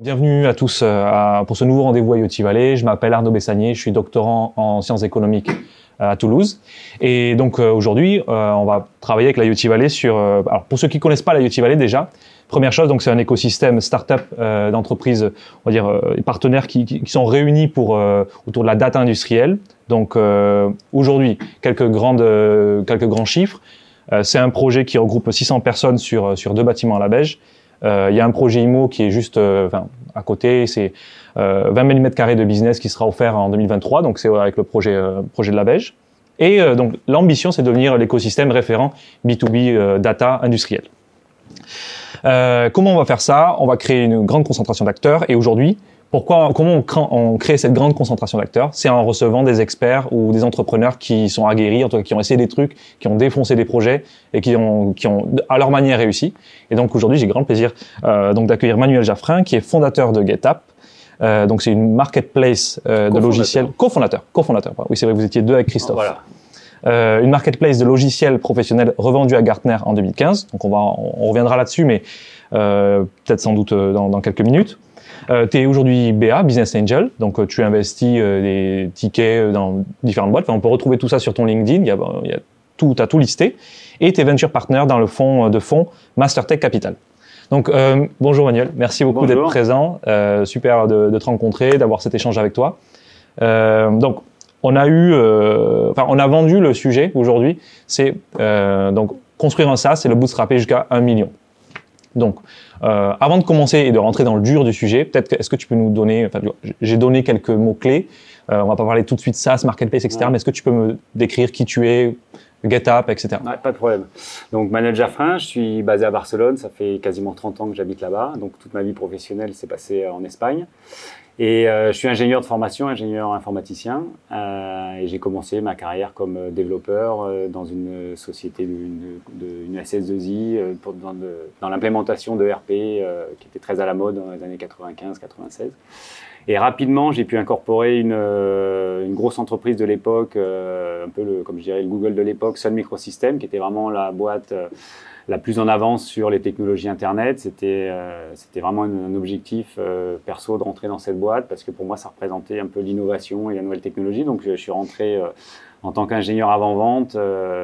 Bienvenue à tous euh, pour ce nouveau rendez-vous à IoT Valley. Je m'appelle Arnaud Bessanier, je suis doctorant en sciences économiques euh, à Toulouse. Et donc euh, aujourd'hui, on va travailler avec la Valley sur... alors pour ceux qui connaissent pas la Valley déjà, première chose, donc c'est un écosystème start-up d'entreprises, on va dire partenaires qui, qui, sont réunis pour autour de la data industrielle. Donc aujourd'hui, quelques grandes quelques grands chiffres. c'est un projet qui regroupe 600 personnes sur sur deux bâtiments à la Beige. Euh, il y a un projet IMO qui est juste euh, à côté, c'est 20 euh, 000 m2 de business qui sera offert en 2023, donc c'est avec le projet, projet de la Beige. Et donc l'ambition, c'est de devenir l'écosystème référent B2B data industriel. comment on va faire ça? On va créer une grande concentration d'acteurs et aujourd'hui, pourquoi, comment on, crée cette grande concentration d'acteurs? C'est en recevant des experts ou des entrepreneurs qui sont aguerris, en tout cas, qui ont essayé des trucs, qui ont défoncé des projets et qui ont, qui ont à leur manière réussi. Et donc aujourd'hui, j'ai grand plaisir euh, donc d'accueillir Manuel Jaffrin, qui est fondateur de GetUp. Euh, donc c'est une marketplace euh, de logiciels, cofondateur, cofondateur. Oui, c'est vrai, vous étiez deux avec Christophe. Voilà. Euh, une marketplace de logiciels professionnels revendus à Gartner en 2015. Donc on va, on reviendra là-dessus, mais euh, peut-être sans doute euh, dans, dans quelques minutes. Euh, tu es aujourd'hui BA, Business Angel, donc euh, tu investis euh, des tickets dans différentes boîtes. Enfin, on peut retrouver tout ça sur ton LinkedIn, il y a, il y a tout, as tout listé. Et tu es venture partner dans le fonds de fonds Mastertech Capital. Donc euh, bonjour Manuel, merci beaucoup d'être présent, euh, super de, de, te rencontrer, d'avoir cet échange avec toi. Euh, donc on a eu, enfin on a vendu le sujet aujourd'hui, c'est donc construire un SaaS, c'est le bootstrapper jusqu'à un million. Donc, euh, avant de commencer et de rentrer dans le dur du sujet, peut-être est-ce que tu peux nous donner, enfin, j'ai donné quelques mots clés. Euh, on va pas parler tout de suite SaaS, marketplace, etc. Mais est-ce que tu peux me décrire qui tu es, GetUp, etc. Ouais, pas de problème. Donc, Manuel Jaffrin, je suis basé à Barcelone. Ça fait quasiment 30 ans que j'habite là-bas. Donc, toute ma vie professionnelle s'est passée en Espagne. Et euh, je suis ingénieur de formation, ingénieur informaticien, euh, et j'ai commencé ma carrière comme euh, développeur euh, dans une société, une, une SS2I, euh, pour, dans, dans l'implémentation de RP qui était très à la mode dans les années 95-96. Et rapidement, j'ai pu incorporer une, une, grosse entreprise de l'époque, un peu le, comme je dirais le Google de l'époque, Sun Microsystems, qui était vraiment la boîte la plus en avance sur les technologies Internet. C'était euh, c'était vraiment un, objectif euh, perso de rentrer dans cette boîte parce que pour moi, ça représentait un peu l'innovation et la nouvelle technologie. Donc, je, suis rentré euh, en tant qu'ingénieur avant-vente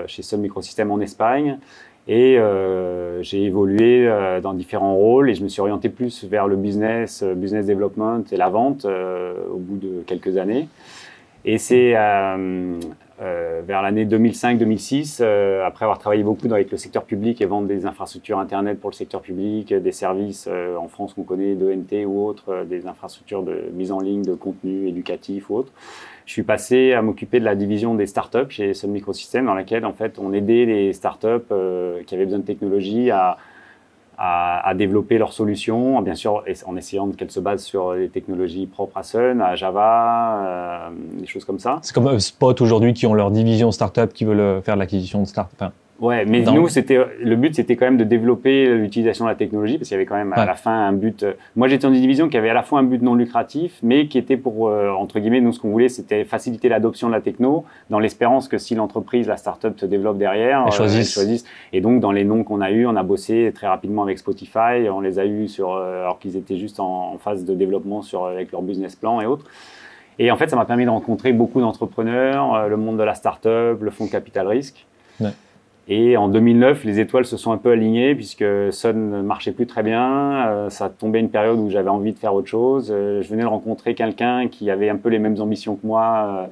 chez Sun Microsystems en Espagne. Et euh, j'ai évolué euh, dans différents rôles et je me suis orienté plus vers le business, business development et la vente au bout de quelques années. Et c'est euh, vers l'année 2005-2006, euh, après avoir travaillé beaucoup avec le secteur public et vendre des infrastructures Internet pour le secteur public, des services euh, en France qu'on connaît, d'ENT ou autres, des infrastructures de mise en ligne de contenu éducatif ou autre, je suis passé à m'occuper de la division des startups chez Sun Microsystems, dans laquelle en fait on aidait les startups qui avaient besoin de technologie à à, développer leurs solutions, bien sûr en essayant qu'elles se basent sur les technologies propres à Sun, à Java, euh, des choses comme ça. C'est comme Spot aujourd'hui qui ont leur division startup qui veulent faire l'acquisition de start. Enfin, Ouais, mais nous, c'était le but, c'était quand même de développer l'utilisation de la technologie, parce qu'il y avait quand même à la fin un but. Euh, moi, j'étais dans une division qui avait à la fois un but non lucratif, mais qui était pour euh, entre guillemets, nous, ce qu'on voulait, c'était faciliter l'adoption de la techno, dans l'espérance que si l'entreprise, la startup se développe derrière, euh, choisissent. choisissent. Et donc, dans les noms qu'on a eu, on a bossé très rapidement avec Spotify, on les a eu sur, alors qu'ils étaient juste en, en, phase de développement sur avec leur business plan et autres. Et en fait, ça m'a permis de rencontrer beaucoup d'entrepreneurs, le monde de la startup, le fonds de capital risque. Ouais. Et en 2009, les étoiles se sont un peu alignées puisque Sun ne marchait plus très bien. Euh, ça tombait une période où j'avais envie de faire autre chose. Euh, je venais de rencontrer quelqu'un qui avait un peu les mêmes ambitions que moi euh,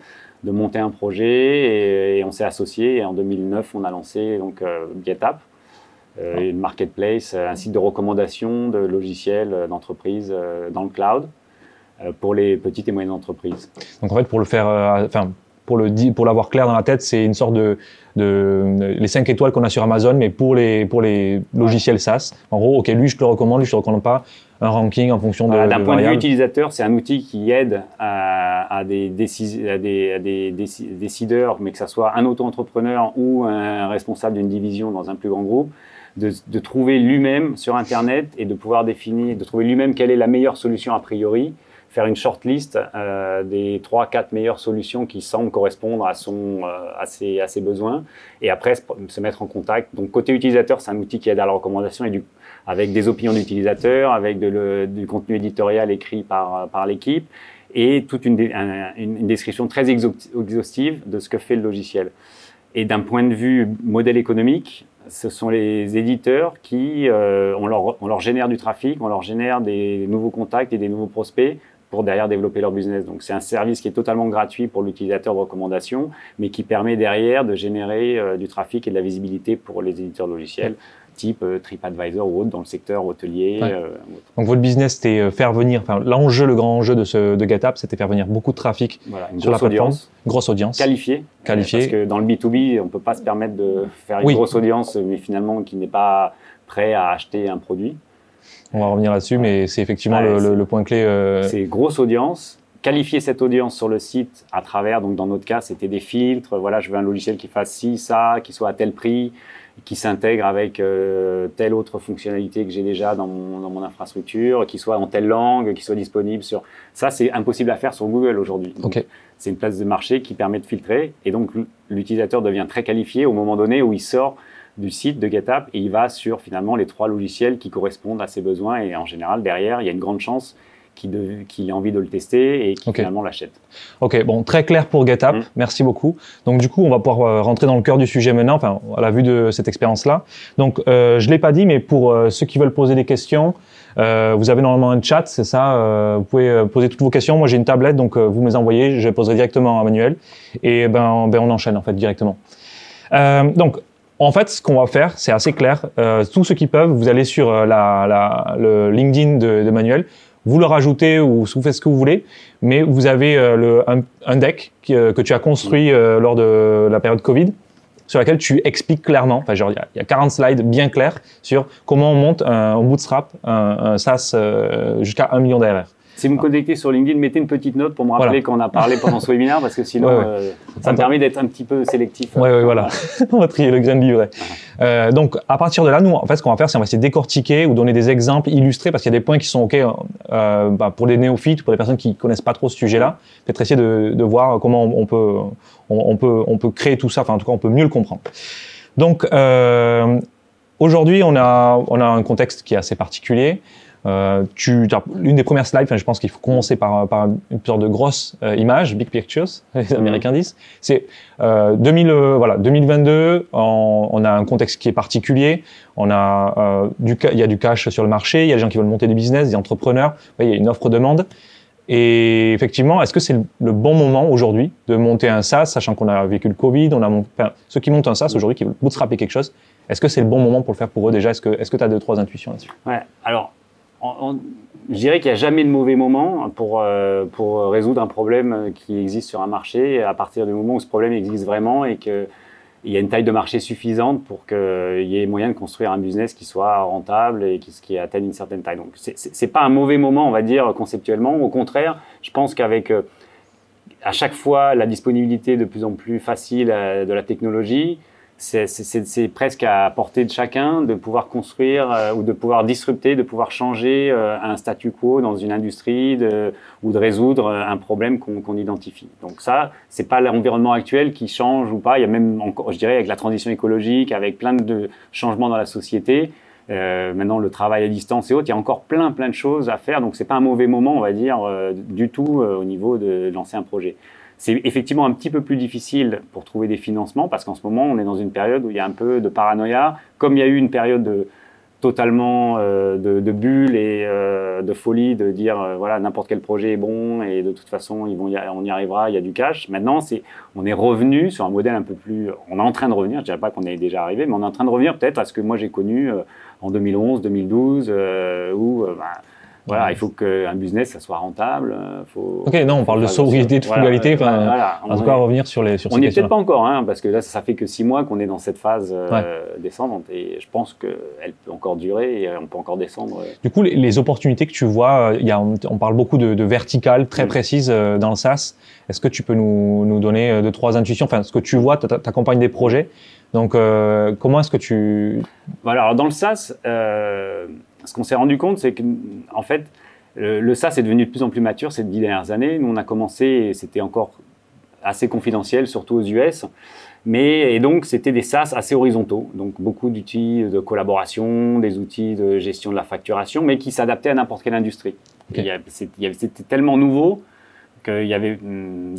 de monter un projet et, et on s'est associés. Et en 2009, on a lancé donc GetUp, euh, une marketplace, un site de recommandation de logiciels d'entreprise dans le cloud pour les petites et moyennes entreprises. Donc en fait, pour le faire, enfin pour le pour l'avoir clair dans la tête, c'est une sorte de, de les 5 étoiles qu'on a sur Amazon, mais pour les pour les logiciels SaaS. En gros, ok, lui je te le recommande, lui je te recommande pas. Un ranking en fonction de. D'un point de vue utilisateur, c'est un outil qui aide à, à, des, à, des, à des, décideurs, mais que ce soit un auto-entrepreneur ou un responsable d'une division dans un plus grand groupe, de, de trouver lui-même sur Internet et de pouvoir définir, de trouver lui-même quelle est la meilleure solution a priori faire une shortlist euh, des 3-4 meilleures solutions qui semblent correspondre à, son, euh, à, ses, à ses besoins et après se mettre en contact. Donc côté utilisateur, c'est un outil qui aide à la recommandation et du, avec des opinions d'utilisateurs, avec de le, du contenu éditorial écrit par, par l'équipe et toute une, une, description très exhaustive de ce que fait le logiciel. Et d'un point de vue modèle économique, ce sont les éditeurs qui, euh, on, leur, on leur génère du trafic, on leur génère des nouveaux contacts et des nouveaux prospects pour derrière développer leur business. Donc c'est un service qui est totalement gratuit pour l'utilisateur de recommandation, mais qui permet derrière de générer euh, du trafic et de la visibilité pour les éditeurs de logiciels. type euh, TripAdvisor ou autre dans le secteur hôtelier. Euh, Donc votre business, c'était faire venir, enfin l'enjeu, le grand enjeu de, ce, de GetApp, c'était faire venir beaucoup de trafic voilà, sur la plateforme, audience, grosse audience, qualifiée, qualifiée. parce que dans le B2B, on peut pas se permettre de faire une Oui. grosse audience, mais finalement qui n'est pas prêt à acheter un produit. On va revenir là-dessus, mais c'est effectivement Ouais, le, point clé. euh, C'est grosse audience. Qualifier cette audience sur le site à travers, donc dans notre cas, c'était des filtres. Voilà, je veux un logiciel qui fasse ci, ça, qui soit à tel prix, qui s'intègre avec euh, telle autre fonctionnalité que j'ai déjà dans mon, dans mon infrastructure, qui soit en telle langue, qui soit disponible sur. Ça, c'est impossible à faire sur Google aujourd'hui. C'est une place de marché qui permet de filtrer. Et donc, l'utilisateur devient très qualifié au moment donné où il sort du site de GetApp et il va sur finalement les trois logiciels qui correspondent à ses besoins. Et en général, derrière, il y a une grande chance qu'il qu'il ait envie de le tester et qu'il Ok. finalement l'achète. Ok, bon, très clair pour GetApp. Mm. Merci beaucoup. Donc du coup, on va pouvoir euh, rentrer dans le cœur du sujet maintenant, enfin, à la vue de cette expérience-là. Donc, euh, je l'ai pas dit, mais pour euh, ceux qui veulent poser des questions, euh, vous avez normalement un chat, c'est ça. euh, vous pouvez euh, poser toutes vos questions. Moi, j'ai une tablette, donc vous me les envoyez, je les poserai directement à Manuel, et ben, ben on enchaîne en fait directement. Donc, en fait, ce qu'on va faire, c'est assez clair. Euh, tous ceux qui peuvent, vous allez sur euh, le LinkedIn de, Manuel, vous le rajoutez ou vous faites ce que vous voulez, mais vous avez euh, le, un, deck que tu as construit lors de la période Covid, sur laquelle tu expliques clairement, enfin genre il y a, il y a 40 slides bien clairs sur comment on monte un, bootstrap, un, un SaaS jusqu'à 1 million d'ARR. Si vous me connectez sur LinkedIn, mettez une petite note pour me rappeler Voilà. qu'on a parlé pendant ce webinaire parce que sinon, Ouais, ouais. euh, ça me permet d'être un petit peu sélectif. Ouais, ouais, voilà. on va trier le grain de livret. Euh, donc, à partir de là, nous, en fait, ce qu'on va faire, c'est on va essayer de décortiquer ou donner des exemples illustrés parce qu'il y a des points qui sont OK euh, bah, pour les néophytes, pour les personnes qui connaissent pas trop ce sujet-là. Peut-être essayer de, de voir comment on peut, on, on peut, on peut créer tout ça. Enfin, en tout cas, on peut mieux le comprendre. Donc, aujourd'hui, on a, on a un contexte qui est assez particulier. Euh, tu, l'une des premières slides, je pense qu'il faut commencer par, par une sorte de grosse euh, image, big pictures, les Américains disent. C'est euh, 2000, euh, voilà, 2022, on, on a un contexte qui est particulier. On a euh, du, il y a du cash sur le marché, il y a des gens qui veulent monter des business, des entrepreneurs. Il y a une offre-demande. Et effectivement, est-ce que c'est le, bon moment aujourd'hui de monter un SaaS, sachant qu'on a vécu le Covid, on a mon- enfin, ceux qui montent un SaaS aujourd'hui, qui veulent bootstrapper quelque chose, est-ce que c'est le bon moment pour le faire pour eux déjà? Est-ce que est-ce que tu as deux trois intuitions là-dessus? Ouais, alors, je dirais qu'il n'y a jamais de mauvais moment pour, euh, pour résoudre un problème qui existe sur un marché à partir du moment où ce problème existe vraiment et qu'il y a une taille de marché suffisante pour qu'il y ait moyen de construire un business qui soit rentable et qui, atteigne une certaine taille. Donc, c'est c'est pas un mauvais moment, on va dire, conceptuellement. Au contraire, je pense qu'avec euh, à chaque fois la disponibilité de plus en plus facile euh, de la technologie, c'est- presque à portée de chacun de pouvoir construire euh, ou de pouvoir disrupter, de pouvoir changer euh, un statu quo dans une industrie de, ou de résoudre euh, un problème qu'on qu'on identifie. Donc ça, c'est pas l'environnement actuel qui change ou pas. Il y a même encore, je dirais, avec la transition écologique, avec plein de changements dans la société. euh, maintenant, le travail à distance et autres, il y a encore plein, plein de choses à faire. Donc, c'est pas un mauvais moment, on va dire, euh, du tout euh, au niveau de lancer un projet. C'est effectivement un petit peu plus difficile pour trouver des financements parce qu'en ce moment, on est dans une période où il y a un peu de paranoïa. Comme il y a eu une période de, totalement euh, de, bulle et euh, de folie de dire euh, voilà n'importe quel projet est bon et de toute façon ils vont on y arrivera il y a du cash maintenant c'est on est revenu sur un modèle un peu plus on est en train de revenir je dirais pas qu'on est déjà arrivé mais on est en train de revenir peut-être à ce que moi j'ai connu en 2011 2012 euh, où bah, Voilà, il faut qu'un business, ça soit rentable. Faut, ok, non, on parle de sobriété, de frugalité. Voilà, en tout cas, revenir sur les sur On n'y est peut-être pas encore, hein, parce que là, ça fait que six mois qu'on est dans cette phase descendante. Et je pense qu'elle peut encore durer et on peut encore descendre. Du coup, les, opportunités que tu vois, y a, on, parle beaucoup de, de verticales très mm. précises dans le SaaS. Est-ce que tu peux nous, nous donner deux, trois intuitions? Enfin, ce que tu vois, tu accompagnes des projets. Donc, euh, comment est-ce que tu... Voilà, alors dans le SaaS, euh, ce qu'on s'est rendu compte, c'est que en fait, le, SaaS est devenu de plus en plus mature ces dix dernières années. Nous, on a commencé, c'était encore assez confidentiel, surtout aux US. Mais, et donc, c'était des SaaS assez horizontaux. Donc, beaucoup d'outils de collaboration, des outils de gestion de la facturation, mais qui s'adaptaient à n'importe quelle industrie. C'était tellement nouveau qu'il n'y avait,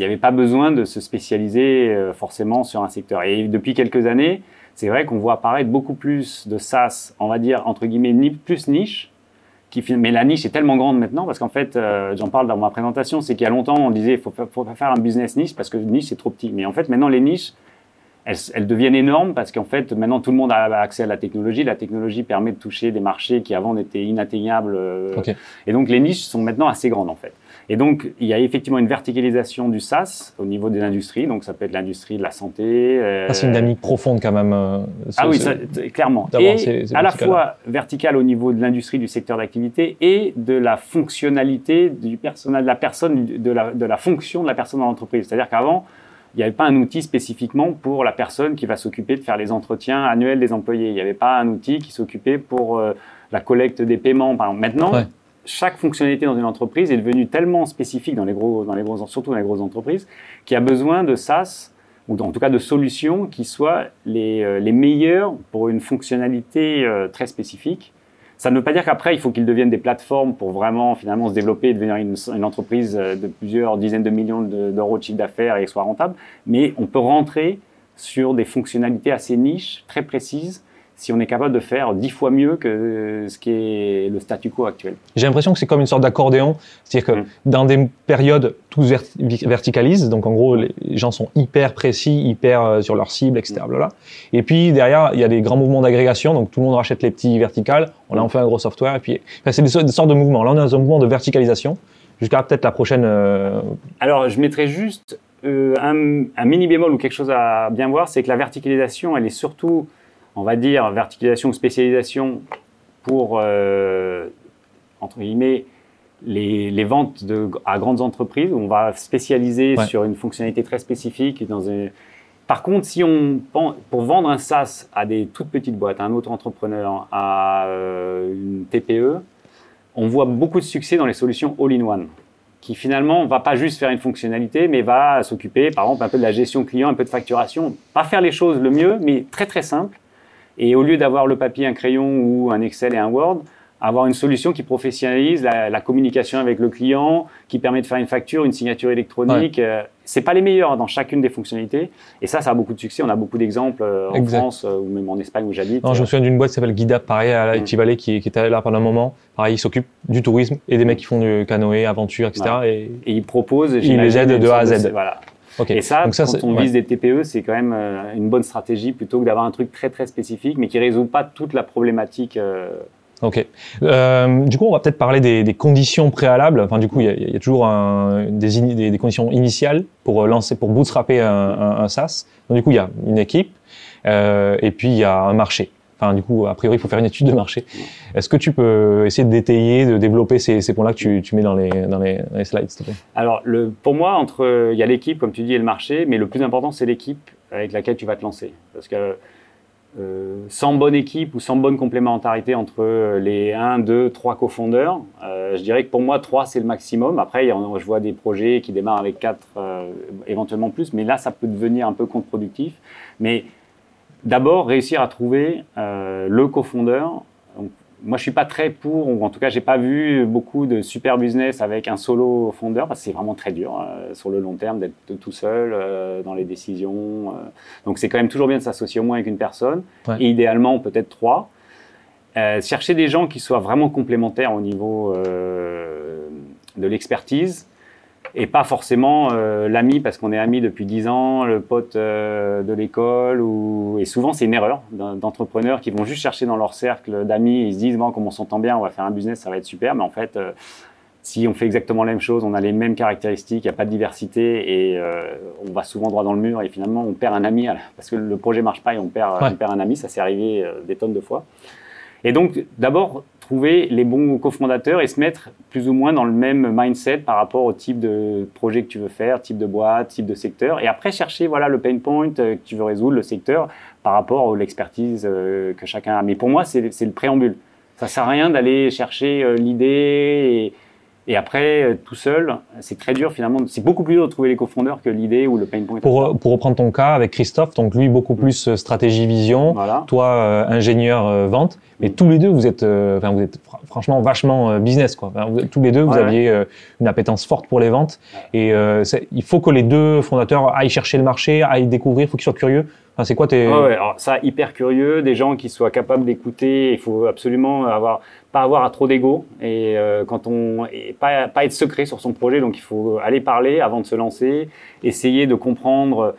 avait pas besoin de se spécialiser euh, forcément sur un secteur. Et depuis quelques années, c'est vrai qu'on voit apparaître beaucoup plus de SaaS, on va dire, entre guillemets, plus niche. Qui, mais la niche est tellement grande maintenant, parce qu'en fait, euh, j'en parle dans ma présentation, c'est qu'il y a longtemps, on disait, il faut, faut pas faire un business niche parce que niche, c'est trop petit. Mais en fait, maintenant, les niches, elles, deviennent énormes parce qu'en fait, maintenant, tout le monde a accès à la technologie. La technologie permet de toucher des marchés qui avant étaient inatteignables. Euh, et donc, les niches sont maintenant assez grandes, en fait. Et donc, il y a effectivement une verticalisation du SaaS au niveau des industries. Donc, ça peut être l'industrie de la santé. Euh... c'est une dynamique profonde quand même. Euh, ah oui, clairement. Et à la fois verticale au niveau de l'industrie du secteur d'activité et de la fonctionnalité du personnel, de la personne, de la, de la fonction de la personne dans l'entreprise. C'est-à-dire qu'avant, il n'y avait pas un outil spécifiquement pour la personne qui va s'occuper de faire les entretiens annuels des employés. Il n'y avait pas un outil qui s'occupait pour euh, la collecte des paiements. Par exemple. Maintenant, chaque fonctionnalité dans une entreprise est devenue tellement spécifique dans les gros, surtout dans les grosses entreprises, qu'il y a besoin de SaaS ou en tout cas de solutions qui soient les, euh, meilleures pour une fonctionnalité euh, très spécifique. Ça ne veut pas dire qu'après, il faut qu'ils deviennent des plateformes pour vraiment finalement se développer et devenir une, entreprise euh, de plusieurs dizaines de millions d'euros de chiffre d'affaires et soit rentable. Mais on peut rentrer sur des fonctionnalités assez niches, très précises, si on est capable de faire dix fois mieux que ce qui est le statu quo actuel. J'ai l'impression que c'est comme une sorte d'accordéon, c'est-à-dire que mm. dans des périodes, tout se verticalise, donc en gros, les gens sont hyper précis, hyper euh, sur leur cible, etc. Mm. Et puis derrière, il y a des grands mouvements d'agrégation, donc tout le monde rachète les petits verticales, on a mm. enfin un gros software, et puis c'est des, sortes de mouvements. Là, on est dans un mouvement de verticalisation, jusqu'à peut-être la prochaine... Euh, Alors, je mettrais juste euh, un, un mini bémol ou quelque chose à bien voir, c'est que la verticalisation, elle est surtout on va dire, verticalisation ou spécialisation pour, euh, entre guillemets, les, ventes de, à grandes entreprises, où on va spécialiser sur une fonctionnalité très spécifique. Dans Par contre, si on pour vendre un SaaS à des toutes petites boîtes, à un autre entrepreneur, à euh, une TPE, on voit beaucoup de succès dans les solutions all-in-one qui finalement va pas juste faire une fonctionnalité, mais va s'occuper, par exemple, un peu de la gestion client, un peu de facturation, pas faire les choses le mieux, mais très très simple, et au lieu d'avoir le papier, un crayon ou un Excel et un Word, avoir une solution qui professionnalise la, communication avec le client, qui permet de faire une facture, une signature électronique. Ouais. Euh, c'est pas les meilleurs dans chacune des fonctionnalités. Et ça, ça a beaucoup de succès. On a beaucoup d'exemples euh, en France euh, ou même en Espagne où j'habite. je me souviens d'une boîte qui s'appelle Guida, pareil, à mm. Valley, qui, qui était là pendant un moment. Pareil, ils s'occupent du tourisme et des mecs qui font du canoë, aventure, etc. Et, et, ils proposent. Ils les aident de A à Z. Voilà. Et ça, quand on vise des TPE, c'est quand même euh, une bonne stratégie plutôt que d'avoir un truc très très spécifique, mais qui résout pas toute la problématique. Euh. Ok. Euh, du coup, on va peut-être parler des, des, conditions préalables. Enfin, du coup, il y, y, a toujours un, des, des, des, conditions initiales pour lancer, pour bootstrapper un, un, un SaaS. Donc, du coup, il y a une équipe et puis il y a un marché du coup, a priori, il faut faire une étude de marché. Est-ce que tu peux essayer de détailler, de développer ces, points-là que tu, mets dans les, slides, s'il te plaît? Alors, pour moi, entre, il y a l'équipe, comme tu dis, et le marché, mais le plus important, c'est l'équipe avec laquelle tu vas te lancer. Parce que euh, sans bonne équipe ou sans bonne complémentarité entre les 1, 2, 3 cofondeurs, euh, je dirais que pour moi, 3, c'est le maximum. Après, je vois des projets qui démarrent avec 4, euh, éventuellement plus, mais là, ça peut devenir un peu contre-productif. Mais D'abord, réussir à trouver euh, le cofondeur. moi, je suis pas très pour, ou en tout cas, j'ai pas vu beaucoup de super business avec un solo fondeur, parce que c'est vraiment très dur euh, sur le long terme d'être tout seul euh, dans les décisions. donc, c'est quand même toujours bien de s'associer au moins avec une personne, et idéalement peut-être trois. chercher des gens qui soient vraiment complémentaires au niveau de l'expertise et pas forcément euh, l'ami parce qu'on est amis depuis 10 ans, le pote euh, de l'école. Ou... Et souvent, c'est une erreur d'entrepreneurs qui vont juste chercher dans leur cercle d'amis. Ils se disent, bon, comme on s'entend bien, on va faire un business, ça va être super. Mais en fait, euh, si on fait exactement la même chose, on a les mêmes caractéristiques, il n'y a pas de diversité et on va souvent droit dans le mur et finalement, on perd un ami parce que le projet marche pas et on perd, on perd un ami. Ça s'est arrivé des tonnes de fois. Et donc, d'abord, trouver les bons cofondateurs et se mettre plus ou moins dans le même mindset par rapport au type de projet que tu veux faire, type de boîte, type de secteur. Et après, chercher voilà, le pain point euh, que tu veux résoudre, le secteur, par rapport à l'expertise euh, que chacun a. Mais pour moi, c'est le préambule. Ça sert à rien d'aller chercher euh, l'idée et, après, euh, tout seul, c'est très dur finalement. C'est beaucoup plus dur de trouver les cofondeurs que l'idée ou le pain point. Pour, pour reprendre ton cas avec Christophe, donc lui beaucoup plus euh, stratégie vision, toi euh, ingénieur vente, mais tous les deux vous êtes, enfin vous êtes franchement vachement business quoi. tous les deux vous aviez une appétence forte pour les ventes et il faut que les deux fondateurs aillent chercher le marché, aillent découvrir, il faut qu'ils soient curieux. Enfin, c'est quoi tes... ouais, alors ça hyper curieux, des gens qui soient capables d'écouter. Il faut absolument avoir pas avoir à trop d'ego et euh, quand on et pas pas être secret sur son projet donc il faut aller parler avant de se lancer essayer de comprendre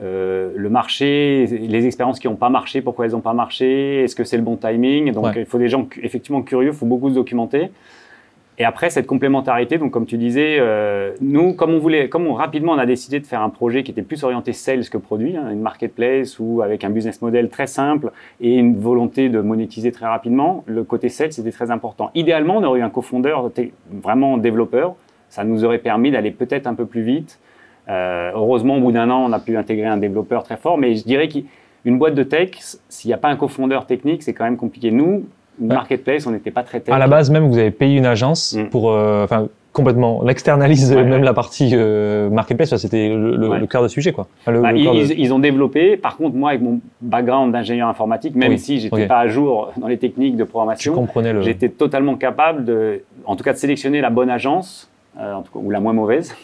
euh, le marché les expériences qui n'ont pas marché pourquoi elles n'ont pas marché est-ce que c'est le bon timing donc il faut des gens effectivement curieux il faut beaucoup se documenter et après, cette complémentarité, donc comme tu disais, euh, nous, comme on voulait, comme rapidement on a décidé de faire un projet qui était plus orienté sales que produit, hein, une marketplace ou avec un business model très simple et une volonté de monétiser très rapidement, le côté sales c'était très important. Idéalement, on aurait eu un cofondeur vraiment développeur, ça nous aurait permis d'aller peut-être un peu plus vite. Euh, heureusement, au bout d'un an, on a pu intégrer un développeur très fort, mais je dirais qu'une boîte de tech, s'il n'y a pas un cofondeur technique, c'est quand même compliqué. Nous, marketplace, on n'était pas très À la base même, vous avez payé une agence mm. pour, euh, enfin, complètement, l'externalise même la partie euh, marketplace, c'était le, cœur de sujet quoi. Bah, ils, ont développé. Par contre, moi, avec mon background d'ingénieur informatique, même si j'étais pas à jour dans les techniques de programmation, j'étais totalement capable de, en tout cas, de sélectionner la bonne agence, euh, en tout cas, ou la moins mauvaise.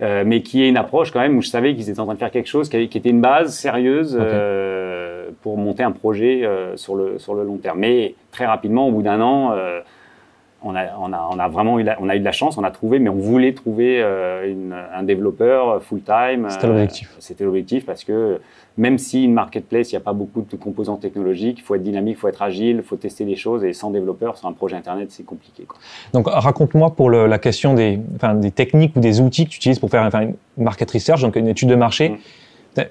mais qui est une approche quand même où je savais qu'ils étaient en train de faire quelque chose qui, était une base sérieuse pour monter un projet sur, le, sur le long terme. Mais très rapidement, au bout d'un an, euh, on, a, on, a, on, a, vraiment eu, on a eu de la chance, on a trouvé, mais on voulait trouver euh, un développeur full-time. C'était l'objectif. Euh, c'était l'objectif parce que même si une marketplace, il n'y a pas beaucoup de composants technologiques, il faut être dynamique, il faut être agile, il faut tester des choses, et sans développeur, sur un projet Internet, c'est compliqué. Quoi. Donc raconte-moi pour le, la question des, enfin, des techniques ou des outils que tu utilises pour faire enfin, une market research, donc une étude de marché. Mm.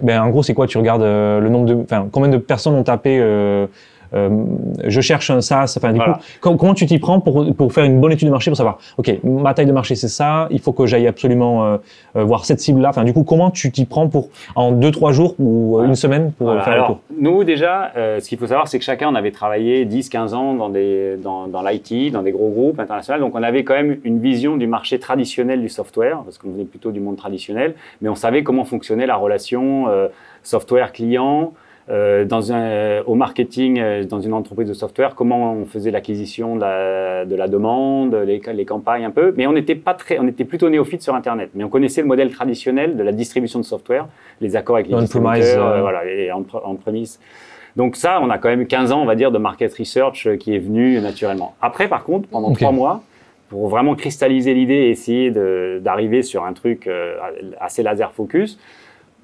Ben, en gros, c'est quoi Tu regardes le nombre de, enfin, combien de personnes ont tapé euh, je cherche un SaaS. Enfin, du coup, comment tu t'y prends pour, pour faire une bonne étude de marché pour savoir, ok, ma taille de marché c'est ça, il faut que j'aille absolument euh, euh, voir cette cible-là. Enfin, du coup, comment tu t'y prends pour en deux trois jours ou une semaine pour faire Alors, le tour? Nous déjà, ce qu'il faut savoir, c'est que chacun on avait travaillé 10-15 ans dans des dans, dans l'IT, dans des gros groupes internationaux, donc on avait quand même une vision du marché traditionnel du software parce qu'on venait plutôt du monde traditionnel, mais on savait comment fonctionnait la relation software client. Euh, dans un, au marketing euh, dans une entreprise de software, comment on faisait l'acquisition de la, de la, demande, les, les, campagnes un peu, mais on n'était pas très, on était plutôt néophyte sur Internet, mais on connaissait le modèle traditionnel de la distribution de software, les accords avec les distributeurs, euh, voilà, et en, en premise. Donc ça, on a quand même 15 ans, on va dire, de market research qui est venu naturellement. Après, par contre, pendant trois mois, pour vraiment cristalliser l'idée et essayer d'arriver sur un truc assez laser focus,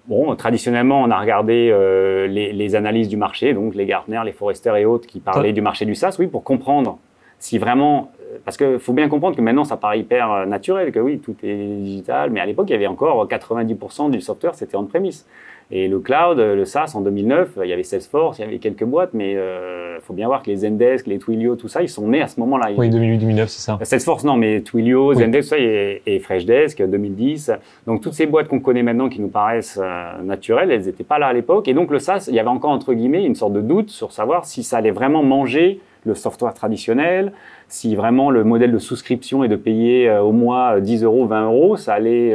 Bon, traditionnellement, on a regardé euh, les, les, analyses du marché, donc les Gartner, les Forrester et autres qui parlaient du marché du SaaS, oui, pour comprendre si vraiment, euh, parce qu'il faut bien comprendre que maintenant ça paraît hyper euh, naturel, que oui, tout est digital, mais à l'époque il y avait encore 90% du software, c'était on-premise. Et le cloud, le SaaS en 2009, il y avait Salesforce, il y avait quelques boîtes, mais il euh, faut bien voir que les Zendesk, les Twilio, tout ça, ils sont nés à ce moment-là. Oui, 2008-2009, c'est ça. Salesforce, non, mais Twilio, Zendesk, ça, et, et, Freshdesk, 2010. Donc toutes ces boîtes qu'on connaît maintenant, qui nous paraissent euh, naturelles, elles n'étaient pas là à l'époque. Et donc le SaaS, il y avait encore entre guillemets une sorte de doute sur savoir si ça allait vraiment manger le software traditionnel, si vraiment le modèle de souscription est de payer euh, au mois 10 euros, 20 euros, ça allait,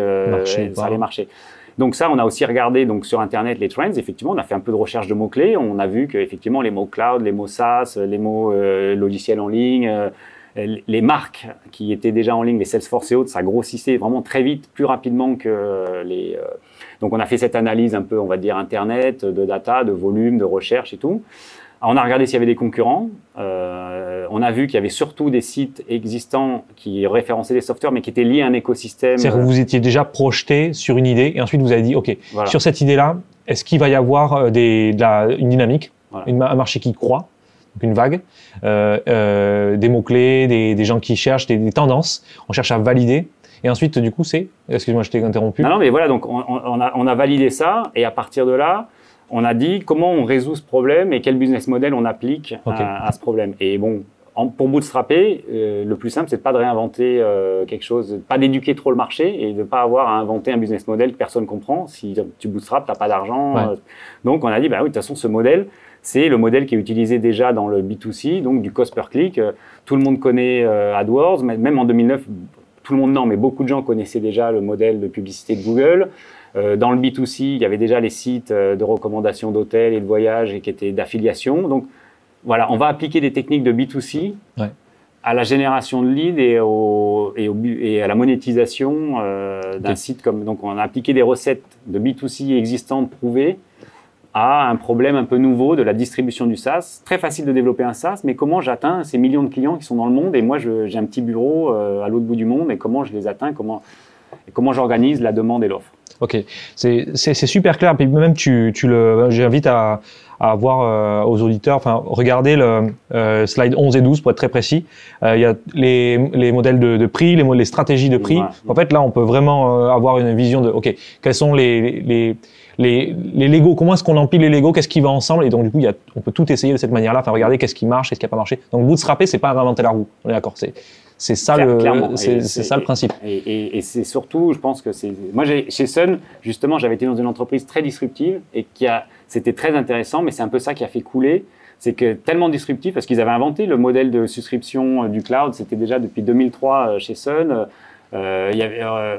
ça allait marcher. Donc ça, on a aussi regardé donc sur Internet les trends. Effectivement, on a fait un peu de recherche de mots-clés. On a vu qu'effectivement, les mots cloud, les mots SaaS, les mots euh, logiciels en ligne, euh, les marques qui étaient déjà en ligne, les Salesforce et autres, ça grossissait vraiment très vite, plus rapidement que les... Euh, donc on a fait cette analyse un peu, on va dire, Internet, de data, de volume, de recherche et tout. On a regardé s'il y avait des concurrents. Euh, on a vu qu'il y avait surtout des sites existants qui référençaient des softwares, mais qui étaient liés à un écosystème. C'est-à-dire que vous étiez déjà projeté sur une idée et ensuite vous avez dit, OK, Voilà. sur cette idée-là, est-ce qu'il va y avoir euh, des, de la- une dynamique, Voilà. une ma- un marché qui croît, donc une vague, euh, euh, des mots-clés, des, des gens qui cherchent, des, des tendances, on cherche à valider. Et ensuite, du coup, c'est, excuse-moi, je t'ai interrompu. Non, non, mais voilà, donc on, on- on a, on a validé ça, et à partir de là, on a dit comment on résout ce problème et quel business model on applique à, à ce problème. Et bon, en- pour bootstrapper, euh, le plus simple, c'est de pas de réinventer euh, quelque chose, pas d'éduquer trop le marché et de pas avoir à inventer un business model que personne comprend. Si tu bootstrap, t'as pas d'argent. Ouais. euh, donc on a dit, bah oui, de toute façon, ce modèle, c'est le modèle qui est utilisé déjà dans le B2C, donc du cost per click. Euh, Tout le monde connaît AdWords, mais même en 2009, tout le monde non, mais beaucoup de gens connaissaient déjà le modèle de publicité de Google. Euh, dans le B2C, il y avait déjà les sites euh, de recommandation d'hôtels et de voyages et qui étaient d'affiliation. Donc voilà, on va appliquer des techniques de B2C Ouais. à la génération de leads et, au, et, au bu- et à la monétisation euh, d'un site comme. Donc on a appliqué des recettes de B2C existantes prouvées à un problème un peu nouveau de la distribution du SaaS. Très facile de développer un SaaS, mais comment j'atteins ces millions de clients qui sont dans le monde? Et moi j'ai un petit bureau euh, à l'autre bout du monde et comment je les atteins, comment, et comment j'organise la demande et l'offre? Ok, c'est super clair. Puis même tu, tu le, j'invite à, à voir euh, aux auditeurs, enfin regardez le euh, slide 11 et 12 pour être très précis. Euh, Il y a les, les modèles de, de prix, les, les stratégies de prix. Ouais. En fait, là, on peut vraiment euh, avoir une vision de, ok, quels sont les les les, les Lego, comment est-ce qu'on empile les Lego, qu'est-ce qui va ensemble, et donc du coup, il y a, on peut tout essayer de cette manière-là. Enfin, regardez qu'est-ce qui marche, qu'est-ce qui n'a pas marché. Donc, bootstrapper, c'est pas réinventer la roue. On est d'accord. C'est c'est ça Claire- le, c'est ça principe. Et, et- et c'est surtout, je pense que c'est. Moi, chez Sun, justement, j'avais été dans une entreprise très disruptive et qui a. C'était très intéressant, mais c'est un peu ça qui a fait couler. C'est que tellement disruptif, parce qu'ils avaient inventé le modèle de souscription euh, du cloud, c'était déjà depuis 2003 euh, chez Sun. Euh, il y avait, euh,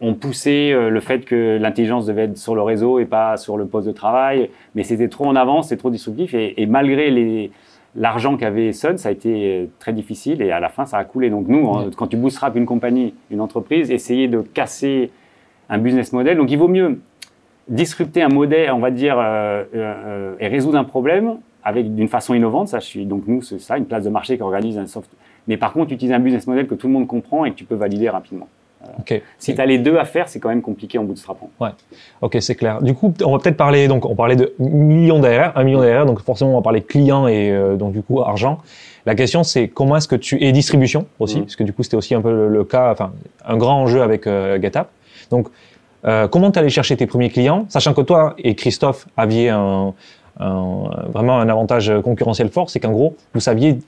on poussait le fait que l'intelligence devait être sur le réseau et pas sur le poste de travail, mais c'était trop en avance, c'était trop disruptif, et, et malgré les, l'argent qu'avait Sun, ça a été euh, très difficile, et à la fin, ça a coulé. Donc nous, quand tu bootstrap une compagnie, une entreprise, essayer de casser un business model, donc il vaut mieux disrupter un modèle, on va dire, euh, euh, euh, et résoudre un problème avec d'une façon innovante. Ça, je suis donc nous, c'est ça, une place de marché qui organise un soft. Mais par contre, utiliser un business model que tout le monde comprend et que tu peux valider rapidement. Si tu as les deux à faire, c'est quand même compliqué en bootstrapant. Ok, c'est clair. Du coup, on va peut-être parler, donc, on parlait de millions d'ARR, un million d'ARR, donc forcément, on va parler client et euh, donc du coup argent. La question, c'est comment est-ce que tu et distribution aussi, Mhm. parce que du coup, c'était aussi un peu le, le cas, enfin, un grand enjeu avec euh, GetApp. Donc, euh, comment tu allais chercher tes premiers clients, sachant que toi et Christophe aviez un, un- vraiment un avantage concurrentiel fort, c'est qu'en gros, vous saviez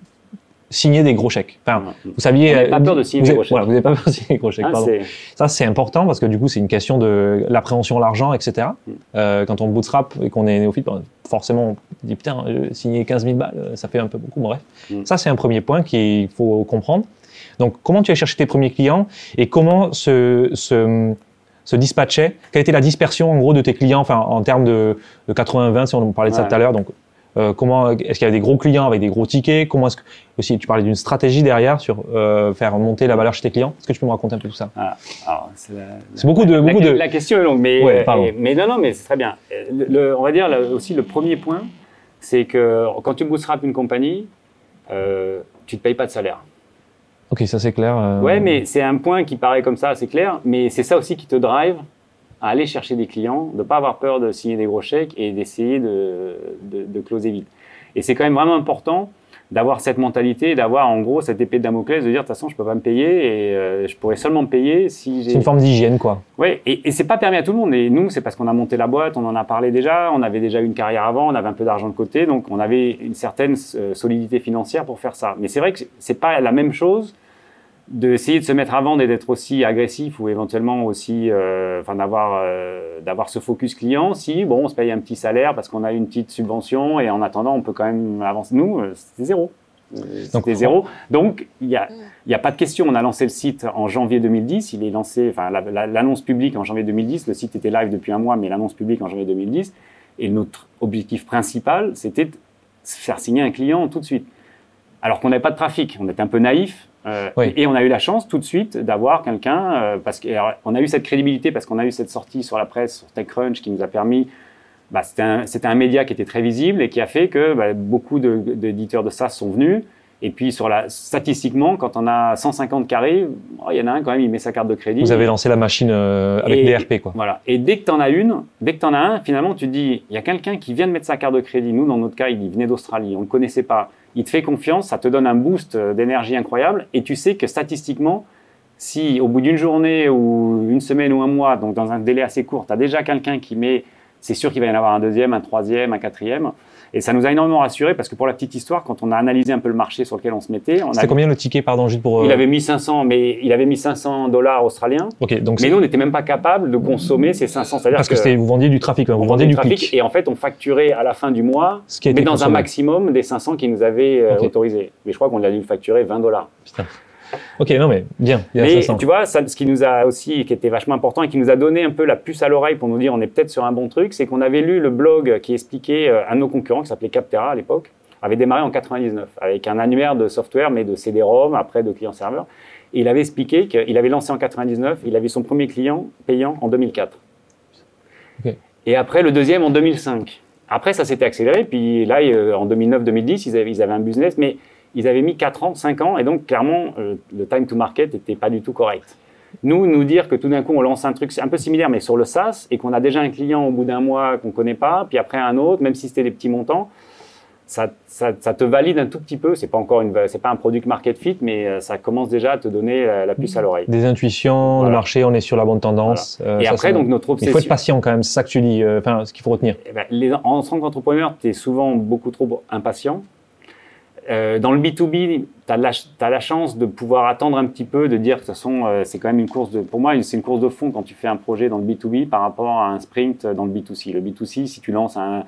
signer des gros chèques. Enfin, vous saviez. Pas euh, peur de signer vous des avez- gros chèques. Voilà, vous n'avez pas peur de signer des gros chèques. Ah, pardon. Ça, c'est important parce que du coup, c'est une question de l'appréhension à l'argent, etc. Mm. Euh, quand on bootstrap et qu'on est néophyte, ben, forcément, on dit putain, euh, signer 15 000 balles, ça fait un peu beaucoup, bref. Mm. Ça, c'est un premier point qu'il faut comprendre. Donc, comment tu as cherché tes premiers clients et comment se, se, se dispatchait Quelle était la dispersion, en gros, de tes clients, enfin, en termes de, de 80-20, si on parlait de ça tout à l'heure? Donc, euh, comment est-ce qu'il y avait des gros clients avec des gros tickets? Comment est-ce que aussi tu parlais d'une stratégie derrière sur euh, faire monter la valeur chez tes clients Est-ce que tu peux me raconter un peu tout ça? Alors, c'est la- C'est beaucoup de la, beaucoup de la question est longue, mais, Ouais, pardon. mais non, non, mais c'est très bien. Le, le- on va dire aussi le premier point, c'est que quand tu bootstrap une compagnie, euh, tu ne te payes pas de salaire. Ok, ça c'est clair. euh, Ouais, mais c'est un point qui paraît comme ça, assez clair, mais c'est ça aussi qui te drive à aller chercher des clients, de ne pas avoir peur de signer des gros chèques et d'essayer de, de, de closer vite. Et c'est quand même vraiment important d'avoir cette mentalité, d'avoir en gros cette épée de Damoclès, de dire de toute façon je peux pas me payer et euh, je pourrais seulement me payer si j'ai. C'est une forme d'hygiène, quoi. Oui, et, et c'est pas permis à tout le monde. Et nous, c'est parce qu'on a monté la boîte, on en a parlé déjà, on avait déjà une carrière avant, on avait un peu d'argent de côté, donc on avait une certaine euh, solidité financière pour faire ça. Mais c'est vrai que c'est pas la même chose d'essayer de se mettre à vendre et d'être aussi agressif ou éventuellement aussi, euh, enfin d'avoir euh, d'avoir ce focus client. Si bon, on se paye un petit salaire parce qu'on a une petite subvention et en attendant, on peut quand même avancer. Nous, euh, c'était zéro. Euh, Donc, C'était zéro. Donc, il y a, il n'y a pas de question. On a lancé le site en janvier 2010. Il est lancé, enfin, la- la- l'annonce publique en janvier 2010. Le site était live depuis un mois, mais l'annonce publique en janvier 2010. Et notre objectif principal, c'était de faire signer un client tout de suite. Alors qu'on n'avait pas de trafic. On était un peu naïf. Euh, Oui. Et on a eu la chance tout de suite d'avoir quelqu'un, euh, parce qu'on a eu cette crédibilité, parce qu'on a eu cette sortie sur la presse, sur TechCrunch, qui nous a permis bah, c'était un, média qui était très visible et qui a fait que bah, beaucoup de- d'éditeurs de, SaaS sont venus. Et puis, sur la, statistiquement, quand on a 150 carrés, oh, il y en a un quand même, il met sa carte de crédit. Vous avez lancé la machine euh, avec Et- des RP, quoi. Voilà. Et dès que tu en as une, dès que tu en as un, finalement, tu te dis, il y a quelqu'un qui vient de mettre sa carte de crédit. Nous, dans notre cas, il venait d'Australie, on ne le connaissait pas. Il te fait confiance, ça te donne un boost euh, d'énergie incroyable. Et tu sais que statistiquement, si au bout d'une journée ou une semaine ou un mois, donc dans un délai assez court, tu as déjà quelqu'un qui met, c'est sûr qu'il va y en avoir un deuxième, un troisième, un quatrième. Et ça nous a énormément rassuré parce que pour la petite histoire, quand on a analysé un peu le marché sur lequel on se mettait, on a C'était combien le ticket, pardon, juste pour. euh, il avait mis 500, mais il avait mis 500 dollars australiens. Ok, donc Mais nous, on n'était même pas capable de consommer ces 500. C'est-à-dire parce que, vous vendiez du trafic, hein, vous vendiez du trafic clic. et en fait, on facturait à la fin du mois, Ce qui mais dans un maximum des 500 qui nous avaient euh, Ok. autorisé. Mais je crois qu'on a dû facturer 20 dollars. Putain. Ok, non mais bien, bien Mais 500. tu vois, ça, ce qui nous a aussi, qui était vachement important et qui nous a donné un peu la puce à l'oreille pour nous dire on est peut-être sur un bon truc, c'est qu'on avait lu le blog qui expliquait euh, un de nos concurrents qui s'appelait Captera à l'époque, avait démarré en 99 avec un annuaire de software mais de CD-ROM après de client-serveur. Et il avait expliqué qu'il avait lancé en 99, il avait son premier client payant en 2004. Ok. Et après le deuxième en 2005. Après ça s'était accéléré, puis là euh, en 2009-2010 ils ils avaient un business, mais ils avaient mis 4 ans, 5 ans, et donc clairement, euh, le time to market n'était pas du tout correct. Nous, nous dire que tout d'un coup, on lance un truc un peu similaire, mais sur le SaaS, et qu'on a déjà un client au bout d'un mois qu'on ne connaît pas, puis après un autre, même si c'était des petits montants, ça, ça, ça te valide un tout petit peu. C'est pas encore une, c'est pas un product market fit, mais euh, ça commence déjà à te donner la, la puce à l'oreille. Des intuitions, Voilà. le marché, on est sur la bonne tendance. euh, Et ça, après, donc notre Il obsession. faut être patient quand même, c'est ça que tu dis, euh, enfin, ce qu'il faut retenir. Eh ben, les- en tant qu'entrepreneur, tu es souvent beaucoup trop impatient. Euh, dans le B2B, tu as, la chance de pouvoir attendre un petit peu, de dire que de toute façon, euh, c'est quand même une course de. Pour moi, c'est une course de fond quand tu fais un projet dans le B2B par rapport à un sprint dans le B2C. Le B2C, si tu lances un,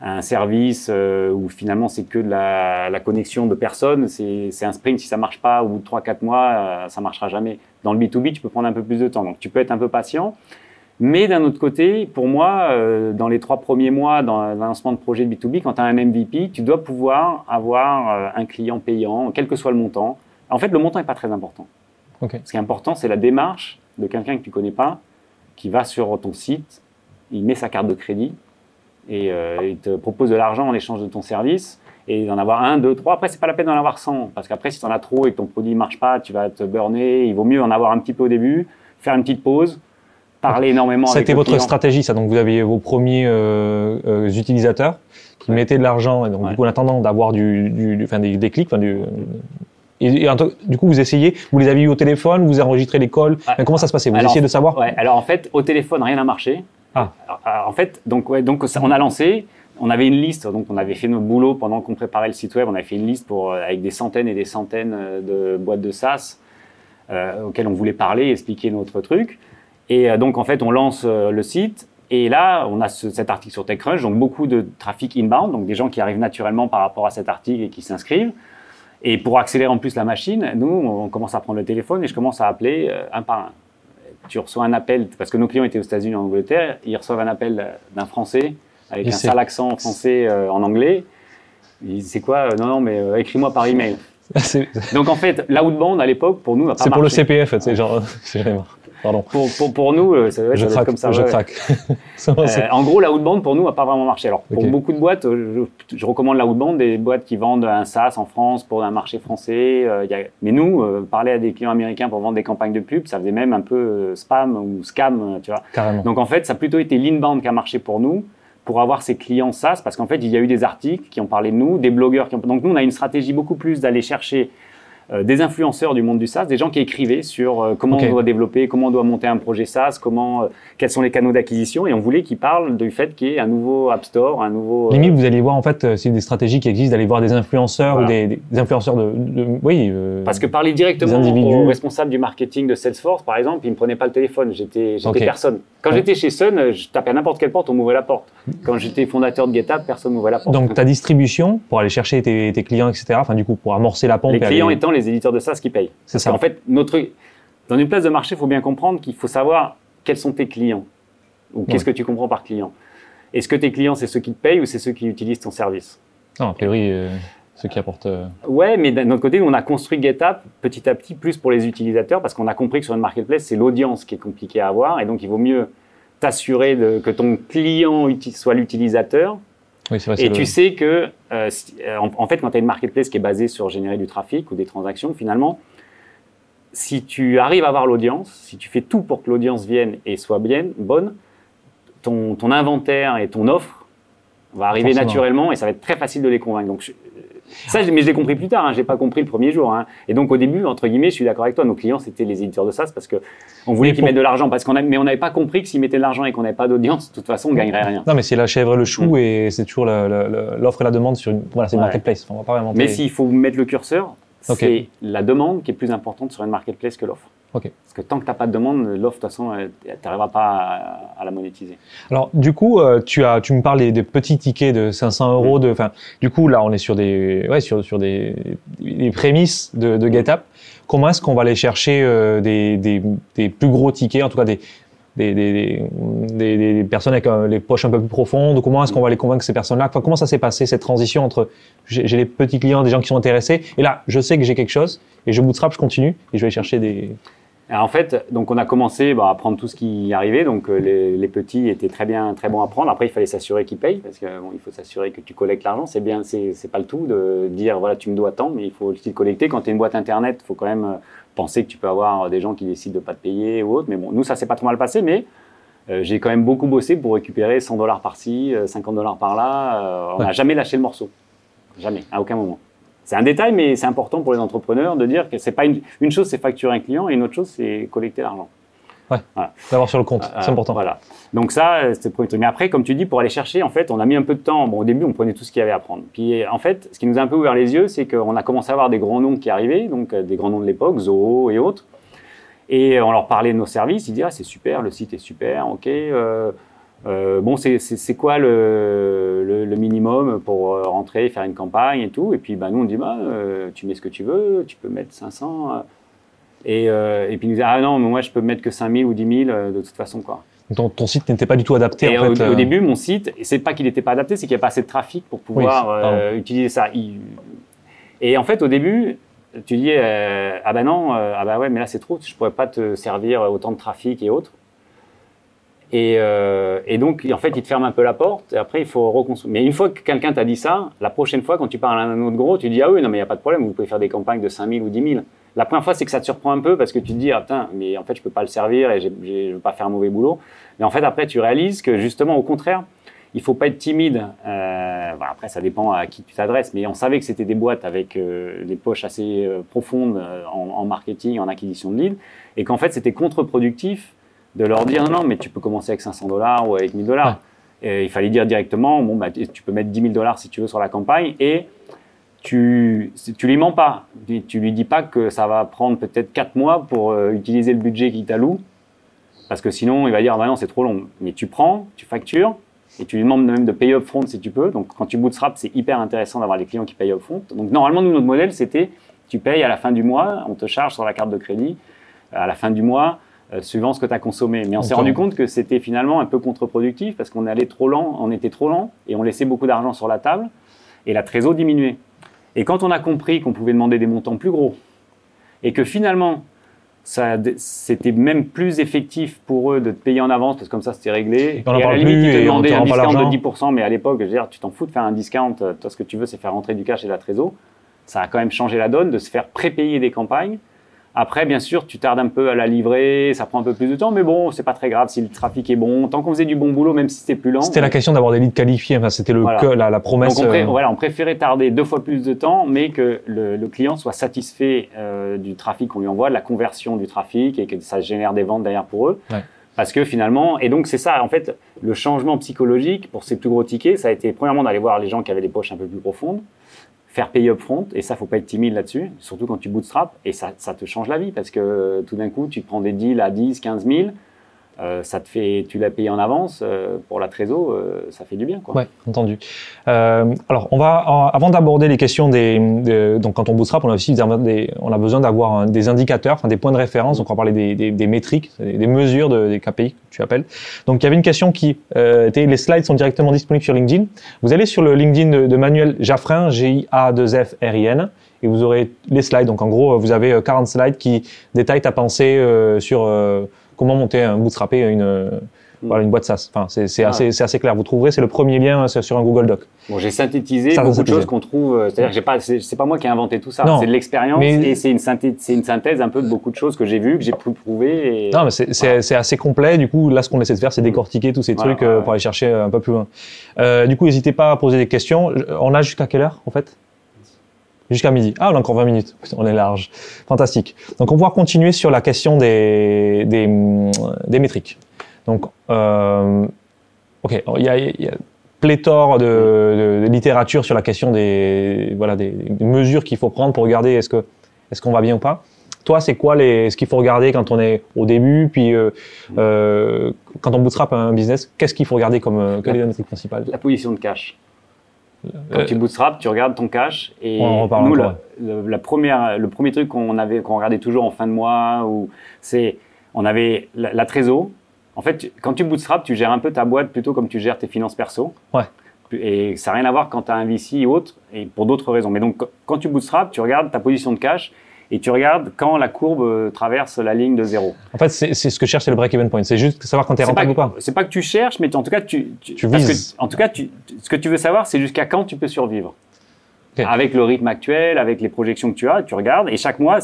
un service euh, où finalement c'est que de la, la connexion de personnes, c'est c'est un sprint. Si ça marche pas au bout de 3-4 mois, euh, ça marchera jamais. Dans le B2B, tu peux prendre un peu plus de temps. Donc tu peux être un peu patient. Mais d'un autre côté, pour moi, euh, dans les trois premiers mois dans un lancement de projet de B2B, quand tu as un MVP, tu dois pouvoir avoir euh, un client payant, quel que soit le montant. En fait, le montant n'est pas très important. Ok. Ce qui est important, c'est la démarche de quelqu'un que tu connais pas, qui va sur ton site, il met sa carte de crédit et euh, il te propose de l'argent en échange de ton service. Et d'en avoir un, deux, trois. Après, c'est pas la peine d'en avoir 100. Parce qu'après, si tu en as trop et que ton produit marche pas, tu vas te burner. Il vaut mieux en avoir un petit peu au début, faire une petite pause, parler énormément Ça a avec été le votre stratégie, ça. Donc, vous aviez vos premiers euh, euh, utilisateurs qui Ouais. mettaient de l'argent, et donc, Ouais. du coup, en attendant d'avoir du, du, des, des clics, enfin, du, et, du coup, vous essayez, vous les aviez eu au téléphone, vous enregistrez les calls. Enfin, comment ça se passait? Vous Alors, essayez de savoir? Ouais, alors en fait, au téléphone, rien n'a marché. Ah. Alors, alors, en fait, donc, ouais, donc ça, on a lancé, on avait une liste, donc on avait fait notre boulot pendant qu'on préparait le site web, on avait fait une liste pour, euh, avec des centaines et des centaines de boîtes de SaaS euh, auxquelles on voulait parler, expliquer notre truc. Et euh, donc en fait, on lance euh, le site. Et là, on a ce- cet article sur TechCrunch, donc beaucoup de trafic inbound, donc des gens qui arrivent naturellement par rapport à cet article et qui s'inscrivent. Et pour accélérer en plus la machine, nous, on commence à prendre le téléphone et je commence à appeler euh, un par un tu reçois un appel, parce que nos clients étaient aux États-Unis, en Angleterre, ils reçoivent un appel d'un Français avec Et un sale accent français euh, en anglais. Ils disent, c'est quoi? Non, non, mais euh, écris-moi par email. C'est Donc en fait, l'outbound à l'époque, pour nous, c'est pour le. CPF, tu sais, genre, marre. Pardon. Pour, pour, pour nous, euh, ça doit être, Je ça doit être craque, comme ça. je ouais, craque. C'est- Euh, en gros, l'outbound pour nous n'a pas vraiment marché. Alors pour Ok. beaucoup de boîtes, euh, je, je recommande l'outbound des boîtes qui vendent un SaaS en France pour un marché français. euh, il y a- Mais nous, euh, parler à des clients américains pour vendre des campagnes de pub, ça faisait même un peu spam ou scam, tu vois. Carrément. Donc en fait, ça a plutôt été l'inbound qui a marché pour nous pour avoir ces clients SaaS parce qu'en fait, il y a eu des articles qui ont parlé de nous, des blogueurs qui ont... Donc nous, on a une stratégie beaucoup plus d'aller chercher des influenceurs du monde du SaaS, des gens qui écrivaient sur euh, comment Ok. on doit développer, comment on doit monter un projet SaaS, comment, euh, quels sont les canaux d'acquisition et on voulait qu'ils parlent du fait qu'il y ait un nouveau App Store, un nouveau... euh, Limite, vous allez voir, en fait, euh, c'est des stratégies qui existent d'aller voir des influenceurs Voilà. ou des, des influenceurs de, de- oui. euh, Parce que parler directement Des individus. au responsable du marketing de Salesforce, par exemple, il ne me prenait pas le téléphone. J'étais personne. Quand Ouais. j'étais chez Sun, euh, je tapais à n'importe quelle porte, on m'ouvrait la porte. Quand j'étais fondateur de GitHub, personne m'ouvrait la porte. Donc, ta distribution pour aller chercher tes, tes clients, etc. Enfin, du coup, pour amorcer la pompe. les clients étant les éditeurs de SaaS qui payent. C'est ça. En fait, notre, dans une place de marché, il faut bien comprendre qu'il faut savoir quels sont tes clients ou qu'est-ce que tu comprends par client. Est-ce que tes clients, c'est ceux qui te payent ou c'est ceux qui utilisent ton service? Non, a priori, euh, ceux qui apportent. euh, Ouais, mais d'un autre côté, nous, on a construit GetApp petit à petit plus pour les utilisateurs parce qu'on a compris que sur une marketplace, c'est l'audience qui est compliquée à avoir et donc il vaut mieux t'assurer que ton client soit l'utilisateur. Oui, vrai, et tu sais que, euh, en, fait, quand tu as une marketplace qui est basée sur générer du trafic ou des transactions, finalement, si tu arrives à avoir l'audience, si tu fais tout pour que l'audience vienne et soit bien, bonne, ton, ton inventaire et ton offre va arriver naturellement et ça va être très facile de les convaincre. Donc, ça, mais je l'ai compris plus tard. Hein, j'ai pas compris le premier jour. Hein. Et donc au début, entre guillemets, je suis d'accord avec toi. Nos clients, c'était les éditeurs de SaaS parce que on voulait qu'ils mettent de l'argent, parce qu'on a, mais on n'avait pas compris que s'ils mettaient de l'argent et qu'on n'avait pas d'audience, de toute façon, on gagnerait rien. Non, mais c'est la chèvre et le chou mm. et c'est toujours l'offre et la demande sur une. Voilà, c'est une marketplace. On va pas Mais s'il faut mettre le curseur, c'est la demande qui est plus importante sur une marketplace que l'offre. Parce que tant que tu n'as pas de demande, l'offre, de toute façon, tu n'arriveras pas à, la monétiser. Alors, du coup, euh, tu, as, tu me parles des, petits tickets de 500 euros. De, du coup, là, on est sur des, ouais, sur, sur des, des prémices de, de GetUp. Comment est-ce qu'on va aller chercher euh, des, des, des, plus gros tickets, en tout cas des, des, des, des, personnes avec euh, les poches un peu plus profondes Comment est-ce qu'on va les convaincre ces personnes-là? Comment ça s'est passé cette transition entre j'ai les petits clients, des gens qui sont intéressés, et là je sais que j'ai quelque chose et je bootstrap, je continue et je vais chercher des en fait, donc on a commencé bah, à prendre tout ce qui arrivait. Donc euh, les, petits étaient très bien, très bons à prendre. Après, il fallait s'assurer qu'ils payent parce qu'il il faut s'assurer que tu collectes l'argent. C'est bien, c'est pas le tout de dire voilà tu me dois tant, mais il faut le collecter. Quand tu es une boîte internet, il faut quand même euh, penser que tu peux avoir des gens qui décident de pas te payer ou autre. Mais bon, nous ça s'est pas trop mal passé, mais euh, j'ai quand même beaucoup bossé pour récupérer 100 dollars par-ci, 50 dollars par-là. on n'a jamais lâché le morceau, jamais, à aucun moment. C'est un détail, mais c'est important pour les entrepreneurs de dire que c'est pas une, une chose, c'est facturer un client, et une autre chose, c'est collecter l'argent. Ouais. D'avoir sur le compte, c'est important. Voilà. Donc ça, c'est le premier truc. Mais après, comme tu dis, pour aller chercher, en fait, on a mis un peu de temps. Bon, au début, on prenait tout ce qu'il y avait à prendre. Puis, en fait, ce qui nous a un peu ouvert les yeux, c'est qu'on a commencé à avoir des grands noms qui arrivaient, donc euh, des grands noms de l'époque, Zoho et autres. Et on leur parlait de nos services. Ils disaient, ah, c'est super, le site est super, ok. Euh, euh, bon, c'est quoi le, le, minimum pour euh, rentrer, faire une campagne et tout. Et puis, bah, nous, on dit, bah, euh, tu mets ce que tu veux, tu peux mettre 500. Et, et puis, ils nous disent, ah non, mais moi, je peux mettre que 5000 ou 10 000 de toute façon, quoi. Ton site n'était pas du tout adapté. en fait, au, début, mon site, c'est pas qu'il n'était pas adapté, c'est qu'il n'y a pas assez de trafic pour pouvoir utiliser ça. Et en fait, au début, tu dis, ah bah non, ah bah ouais, mais là, c'est trop, je pourrais pas te servir autant de trafic et autres. Euh, et, donc, en fait, il te ferme un peu la porte, et après, il faut reconstruire. Mais une fois que quelqu'un t'a dit ça, la prochaine fois, quand tu parles à un autre gros, tu dis Ah oui, non, mais il n'y a pas de problème, vous pouvez faire des campagnes de 5000 ou 10 000. La première fois, c'est que ça te surprend un peu parce que tu te dis Ah putain, mais en fait, je peux pas le servir et je ne veux pas faire un mauvais boulot. Mais en fait, après, tu réalises que justement, au contraire, il faut pas être timide. Euh, après, ça dépend à qui tu t'adresses, mais on savait que c'était des boîtes avec euh, des poches assez profondes en, en, marketing, en acquisition de leads, et qu'en fait, c'était contre-productif de leur dire non, mais tu peux commencer avec 500 dollars ou avec 1000 dollars. Il fallait dire directement, bon, bah, tu peux mettre 10 000 dollars si tu veux sur la campagne et tu, tu lui mens pas. Tu lui dis pas que ça va prendre peut-être 4 mois pour euh, utiliser le budget qu'il t'alloue. Parce que sinon, il va dire, bah non, c'est trop long. Mais tu prends, tu factures, et tu lui demandes même de payer upfront si tu peux. Donc, quand tu bootstrap, c'est hyper intéressant d'avoir des clients qui payent upfront. Donc, normalement, nous, notre modèle, c'était, tu payes à la fin du mois, on te charge sur la carte de crédit à la fin du mois, euh, suivant ce que tu as consommé. Mais on s'est rendu compte que c'était finalement un peu contre-productif parce qu'on allait trop lent, on était trop lent et on laissait beaucoup d'argent sur la table et la trésor diminuait. Et quand on a compris qu'on pouvait demander des montants plus gros et que finalement c'était même plus effectif pour eux de te payer en avance parce que comme ça c'était réglé. Et, à la limite, ils te demandaient un discount de 10%, mais à l'époque, je veux dire, tu t'en fous de faire un discount. Toi, ce que tu veux, c'est faire rentrer du cash et de la trésor. Ça a quand même changé la donne de se faire prépayer des campagnes après, bien sûr, tu tardes un peu à la livrer, ça prend un peu plus de temps, mais bon, c'est pas très grave si le trafic est bon. Tant qu'on faisait du bon boulot, même si c'était plus lent. C'était la question d'avoir des leads qualifiés, enfin, c'était le la, la, promesse. Donc on, euh, voilà, on préférait tarder deux fois plus de temps, mais que le, le client soit satisfait euh, du trafic qu'on lui envoie, de la conversion du trafic et que ça génère des ventes derrière pour eux. Ouais. Parce que finalement, et donc c'est ça, en fait, le changement psychologique pour ces plus gros tickets, ça a été premièrement d'aller voir les gens qui avaient les poches un peu plus profondes faire payer upfront, et ça, faut pas être timide là-dessus, surtout quand tu bootstrap, et ça, ça te change la vie, parce que tout d'un coup, tu prends des deals à 10, 15 000, euh, ça te fait, tu l'as payé en avance euh, pour la trésor, euh, ça fait du bien. Quoi. Ouais, entendu. alors, on va avant d'aborder les questions des, donc quand on bootstrap, on a aussi des, on a besoin d'avoir des indicateurs, enfin des points de référence. Donc on parler des, des, des métriques, des, mesures de, des KPI que tu appelles. Donc il y avait une question qui était les slides sont directement disponibles sur LinkedIn. Vous allez sur le LinkedIn de, de Manuel Jaffrin, G I A 2 F R I N et vous aurez les slides. Donc en gros, vous avez 40 slides qui détaillent ta pensée sur comment monter un bootstrapper une, Voilà, une boîte SaaS. Enfin, c'est c'est assez, c'est assez clair. Vous trouverez, c'est le premier lien euh, sur un Google Doc. Bon, j'ai synthétisé Ça, beaucoup de choses qu'on trouve. euh, C'est-à-dire que j'ai pas, c'est pas moi qui ai inventé tout ça. C'est de l'expérience mais- et c'est une synthèse, c'est une synthèse un peu de beaucoup de choses que j'ai vues, que j'ai pu prouver. Et... Non, mais c'est assez complet. Du coup, là, ce qu'on essaie de faire, c'est décortiquer tous ces Voilà, trucs euh, ouais, pour aller chercher un peu plus loin. Euh, du coup, n'hésitez pas à poser des questions. On a jusqu'à quelle heure, en fait? Jusqu'à midi. Ah, on a encore 20 minutes. On est large. Fantastique. Donc, on va continuer sur la question des, des, des métriques. Donc, euh, OK, il y a, pléthore de, littérature sur la question des, voilà, des, mesures qu'il faut prendre pour regarder est-ce que est-ce qu'on va bien ou pas. Toi, c'est quoi les, ce qu'il faut regarder quand on est au début, puis euh, euh, quand on bootstrap un business, qu'est-ce qu'il faut regarder comme quelle est la métrique principale? La position de cash. Quand Euh, tu bootstrap, tu regardes ton cash et On en nous, la, le, la première, le premier truc qu'on avait, qu'on regardait toujours en fin de mois, ou c'est, on avait la, la trésor. En fait, quand tu bootstrap, tu gères un peu ta boîte plutôt comme tu gères tes finances perso. Ouais. Et ça n'a rien à voir quand tu as un VC ou autre, et pour d'autres raisons. Mais donc, quand tu bootstrap, tu regardes ta position de cash et tu regardes quand la courbe euh, traverse la ligne de zéro. En fait, c'est ce que cherche, le break-even point. C'est juste savoir quand tu es rentable ou pas, c'est pas que tu cherches, mais en tout cas, tu, vises. que- en tout cas, tu, ce que tu veux savoir, c'est jusqu'à quand tu peux survivre. Avec le rythme actuel, avec les projections que tu as, tu regardes, et chaque mois,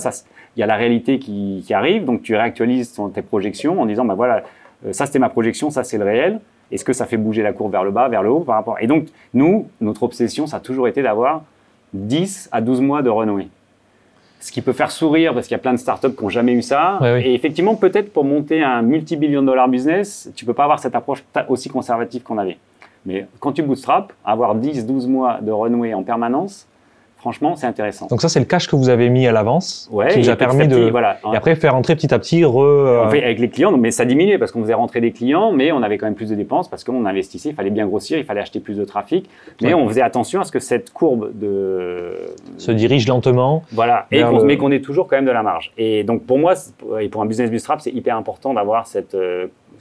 il y a la réalité qui, qui arrive, donc tu réactualises ton- tes projections en disant, ben voilà, euh, ça c'était ma projection, ça c'est le réel. Est-ce que ça fait bouger la courbe vers le bas, vers le haut par rapport? Et donc, nous, notre obsession, ça a toujours été d'avoir 10 à 12 mois de renouée. Ce qui peut faire sourire parce qu'il y a plein de startups qui n'ont jamais eu ça. Ouais, oui. Et effectivement, peut-être pour monter un multi-billion dollar business, tu peux pas avoir cette approche aussi conservative qu'on avait. Mais quand tu bootstrap, avoir 10, 12 mois de runway en permanence, franchement, c'est intéressant. Donc ça, c'est le cash que vous avez mis à l'avance, Ouais, qui vous a permis petit, de. voilà. Et après, faire rentrer petit à petit, re. euh, On fait avec les clients, mais ça diminuait parce qu'on faisait rentrer des clients, mais on avait quand même plus de dépenses parce qu'on investissait, il fallait bien grossir, il fallait acheter plus de trafic. Mais Ouais. on faisait attention à ce que cette courbe de. se dirige lentement. Voilà, et le- mais qu'on ait toujours quand même de la marge. Et donc pour moi, et pour un business bootstrap, c'est hyper important d'avoir cette.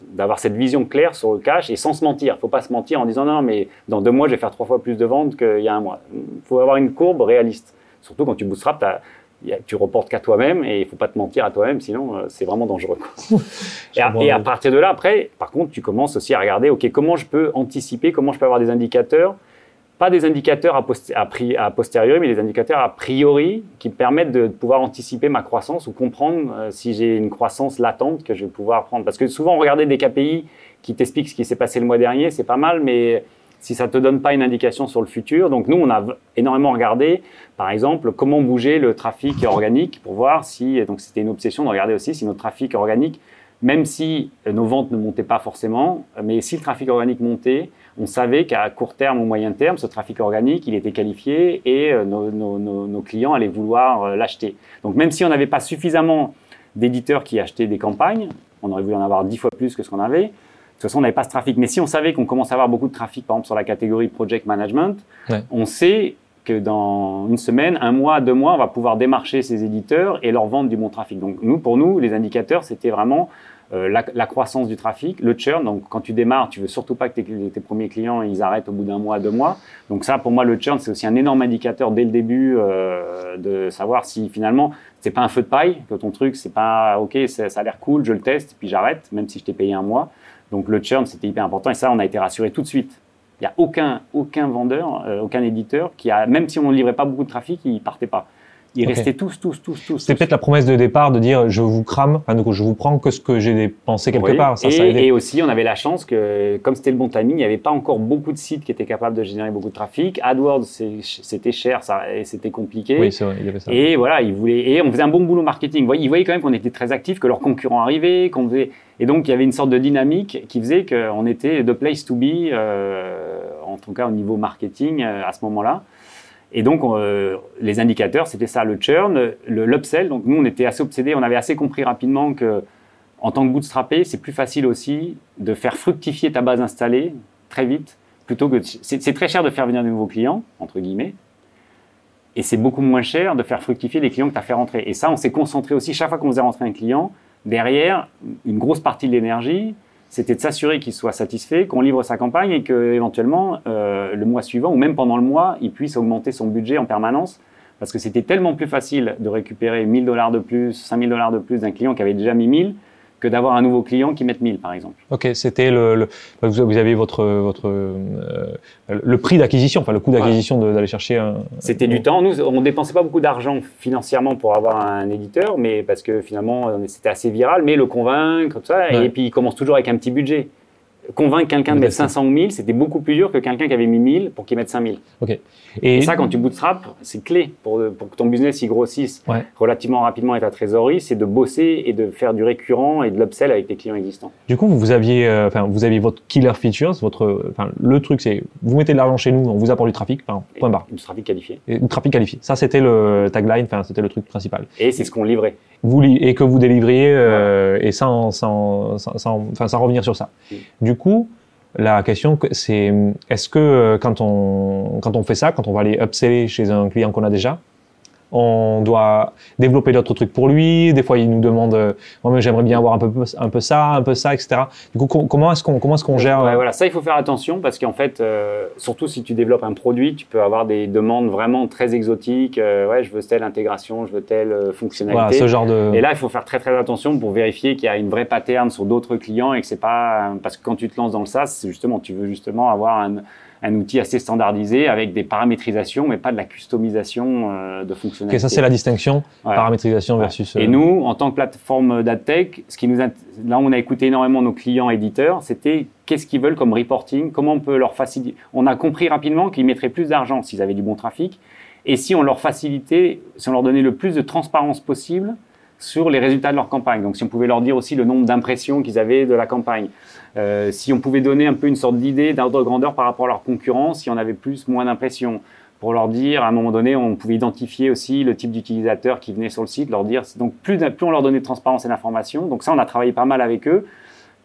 D'avoir cette vision claire sur le cash et sans se mentir. Il faut pas se mentir en disant non, mais dans deux mois, je vais faire trois fois plus de ventes qu'il y a un mois. Il faut avoir une courbe réaliste. Surtout quand tu bootstrap, t'as- y a- tu reportes qu'à toi-même et il faut pas te mentir à toi-même, sinon euh, c'est vraiment dangereux. et, à, et à partir de là, après, par contre, tu commences aussi à regarder, ok, comment je peux anticiper, comment je peux avoir des indicateurs, pas des indicateurs a, post- pri- posteriori, mais des indicateurs a priori qui me permettent de pouvoir anticiper ma croissance ou comprendre euh, si j'ai une croissance latente que je vais pouvoir prendre. Parce que souvent, regarder des KPI qui t'expliquent ce qui s'est passé le mois dernier, c'est pas mal, mais si ça te donne pas une indication sur le futur. Donc nous, on a énormément regardé, par exemple, comment bouger le trafic organique pour voir si, donc c'était une obsession de regarder aussi si notre trafic organique, même si euh, nos ventes ne montaient pas forcément, mais si le trafic organique montait, on savait qu'à court terme ou moyen terme, ce trafic organique, il était qualifié et euh, nos, nos- nos- nos clients allaient vouloir euh, l'acheter. Donc même si on n'avait pas suffisamment d'éditeurs qui achetaient des campagnes, on aurait voulu en avoir dix fois plus que ce qu'on avait. De toute façon, on n'avait pas ce trafic. Mais si on savait qu'on commence à avoir beaucoup de trafic, par exemple sur la catégorie project management, Ouais. on sait que dans une semaine, un mois, deux mois, on va pouvoir démarcher ces éditeurs et leur vendre du bon trafic. Donc nous, pour nous, les indicateurs, c'était vraiment la, la croissance du trafic, le churn. Donc quand tu démarres, tu veux surtout pas que tes, tes premiers clients ils arrêtent au bout d'un mois, deux mois. Donc ça, pour moi, le churn, c'est aussi un énorme indicateur dès le début euh, de savoir si finalement c'est pas un feu de paille, que ton truc c'est pas ok, ça, a l'air cool, je le teste, puis j'arrête, même si je t'ai payé un mois. Donc le churn, c'était hyper important et ça, on a été rassuré tout de suite. Il n'y a aucun, aucun vendeur, euh, aucun éditeur qui a, même si on ne livrait pas beaucoup de trafic, ils partaient pas. Ils Ok. restaient tous, tous, tous, tous. C'était peut-être la promesse de départ de dire je vous crame, enfin, donc je vous prends que ce que j'ai dépensé quelque Oui. part. Ça, et, ça aussi, on avait la chance que, comme c'était le bon timing, il n'y avait pas encore beaucoup de sites qui étaient capables de générer beaucoup de trafic. AdWords, c'était cher, ça, et c'était compliqué. Oui, c'est vrai, il y avait ça. Et voilà, ils voulaient, et on faisait un bon boulot marketing. Ils voyaient, ils voyaient quand même qu'on était très actifs, que leurs concurrents arrivaient, qu'on faisait, et donc il y avait une sorte de dynamique qui faisait qu'on était the place to be, euh, en tout cas au niveau marketing euh, à ce moment-là. Et donc euh, les indicateurs, c'était ça, le churn, l'upsell. Donc nous, on était assez obsédés, on avait assez compris rapidement que en tant que bootstrappé, c'est plus facile aussi de faire fructifier ta base installée très vite, plutôt que c'est très cher de faire venir de nouveaux clients entre guillemets. Et c'est beaucoup moins cher de faire fructifier les clients que tu as fait rentrer. Et ça, on s'est concentré aussi, chaque fois qu'on faisait rentrer un client, derrière, une grosse partie de l'énergie, c'était de s'assurer qu'il soit satisfait, qu'on livre sa campagne et qu'éventuellement, euh, le mois suivant, ou même pendant le mois, il puisse augmenter son budget en permanence. Parce que c'était tellement plus facile de récupérer 1000 dollars de plus, 5000 dollars de plus d'un client qui avait déjà mis 1000 que d'avoir un nouveau client qui mette 1000 par exemple. Ok, c'était le, le, vous avez votre votre euh, le prix d'acquisition, enfin le coût d'acquisition d'aller chercher un. C'était du temps. Nous, on dépensait pas beaucoup d'argent financièrement pour avoir un éditeur, mais parce que finalement, c'était assez viral. Mais le convaincre, tout ça, Ouais. et puis il commence toujours avec un petit budget. Convaincre quelqu'un de mettre fait. 500 ou 1000, c'était beaucoup plus dur que quelqu'un qui avait mis 1000 pour qu'il mette 5000. Ok. Et, ça, quand tu bootstrap, c'est clé pour, pour que ton business il grossisse Ouais. relativement rapidement et ta trésorerie, c'est de bosser et de faire du récurrent et de l'upsell avec tes clients existants. Du coup, vous aviez, euh, enfin, vous aviez votre killer features, votre, enfin, le truc, c'est, vous mettez de l'argent chez nous, on vous apporte du trafic, enfin, point barre. Et Du trafic qualifié. Et du trafic qualifié. Ça, c'était le tagline, enfin, c'était le truc principal. Et c'est ce qu'on livrait. Vous et que vous délivriez euh, et sans, sans, sans, sans- revenir sur ça. Du la question, que- c'est, est-ce que euh, quand on, quand on fait ça, quand on va aller upseller chez un client qu'on a déjà, on doit développer d'autres trucs pour lui. Des fois, il nous demande, euh, mais j'aimerais bien avoir un peu, un peu ça, un peu ça, etc. Du coup, com- comment est-ce qu'on, comment est-ce qu'on gère Ouais, euh, voilà, ça il faut faire attention parce qu'en fait, euh, surtout si tu développes un produit, tu peux avoir des demandes vraiment très exotiques. Euh, ouais, je veux telle intégration, je veux telle voilà, fonctionnalité. ce genre de. Et là, il faut faire très très attention pour vérifier qu'il y a une vraie pattern sur d'autres clients et que c'est pas parce que quand tu te lances dans le SaaS, c'est justement tu veux justement avoir un, un outil assez standardisé avec des paramétrisations, mais pas de la customisation euh, de fonctionnalités. Ok, ça c'est la distinction Ouais. paramétrisation versus. Et euh, nous, en tant que plateforme d'AdTech, ce qui nous là on a écouté énormément nos clients éditeurs, c'était qu'est-ce qu'ils veulent comme reporting, comment on peut leur faciliter. On a compris rapidement qu'ils mettraient plus d'argent s'ils avaient du bon trafic, et si on leur facilitait, si on leur donnait le plus de transparence possible sur les résultats de leur campagne. Donc si on pouvait leur dire aussi le nombre d'impressions qu'ils avaient de la campagne, Euh, si on pouvait donner un peu une sorte d'idée d'ordre de grandeur par rapport à leur concurrence, si on avait plus, moins d'impressions. Pour leur dire, à un moment donné, on pouvait identifier aussi le type d'utilisateur qui venait sur le site, leur dire, donc plus, plus on leur donnait de transparence et d'information, donc ça on a travaillé pas mal avec eux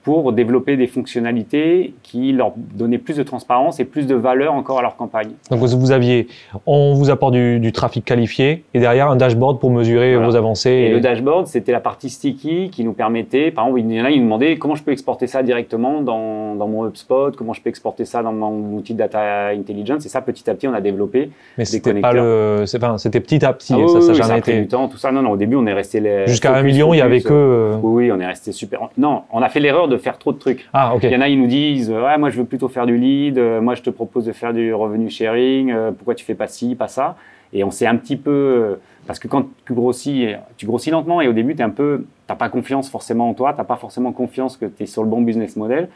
pour développer des fonctionnalités qui leur donnaient plus de transparence et plus de valeur encore à leur campagne. Donc vous, aviez, on vous apporte du, du trafic qualifié et derrière un dashboard pour mesurer Voilà. vos avancées. Et Et, le dashboard, c'était la partie sticky qui nous permettait, par exemple, il y en a, ils nous demandaient comment je peux exporter ça directement dans, dans mon HubSpot, comment je peux exporter ça dans mon outil de data intelligence, et ça petit à petit on a développé. mais c'était pas connecteurs. le, c'est enfin, c'était petit à petit. Ah oui, ça, ça oui, jamais a pris été du temps, tout ça. Non, non, au début on est resté les- jusqu'à un million. Il y avait que. euh, Oui, oui, on est resté super. Non, on a fait l'erreur de faire trop de trucs. Ah. Il y en a, ils nous disent, euh, ouais, moi je veux plutôt faire du lead, euh, moi je te propose de faire du revenu sharing, euh, pourquoi tu fais pas ci, pas ça? Et on s'est un petit peu, parce que quand tu grossis, tu grossis lentement et au début tu un peu, t'as pas confiance forcément en toi, t'as pas forcément confiance que tu es sur le bon business model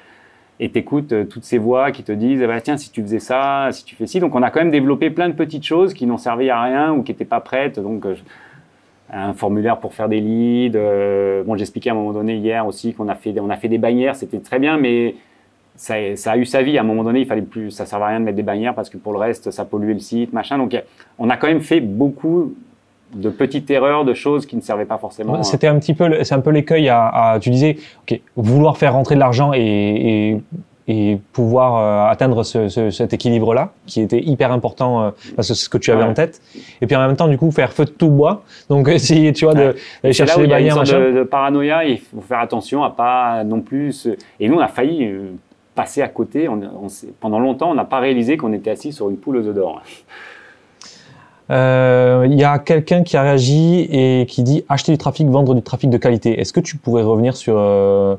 et t'écoutes euh, toutes ces voix qui te disent, eh ben, tiens, si tu faisais ça, si tu fais ci. Donc on a quand même développé plein de petites choses qui n'ont servi à rien ou qui n'étaient pas prêtes. Donc euh, un formulaire pour faire des leads. euh, bon, j'expliquais à un moment donné hier aussi qu'on a fait, des- on a fait des bannières, c'était très bien, mais ça, ça a eu sa vie. À un moment donné, il fallait plus, ça servait à rien de mettre des bannières parce que pour le reste, ça polluait le site, machin. Donc, on a quand même fait beaucoup de petites erreurs, de choses qui ne servaient pas forcément. C'était un petit peu, c'est un peu l'écueil à, à- tu disais, ok, vouloir faire rentrer de l'argent et, et, et pouvoir euh, atteindre ce, ce- cet équilibre-là, qui était hyper important euh, parce que c'est ce que tu avais Ouais. en tête. Et puis en même temps, du coup, faire feu de tout bois. Donc essayer, tu vois, de- là chercher où les il y a une sorte de, de paranoïa. Il faut faire attention à pas non plus. Et nous, on a failli euh, passer à côté. On, on s'est- pendant longtemps, on n'a pas réalisé qu'on était assis sur une poule aux œufs d'or. Euh, Il y a quelqu'un qui a réagi et qui dit acheter du trafic, vendre du trafic de qualité. Est-ce que tu pourrais revenir sur euh,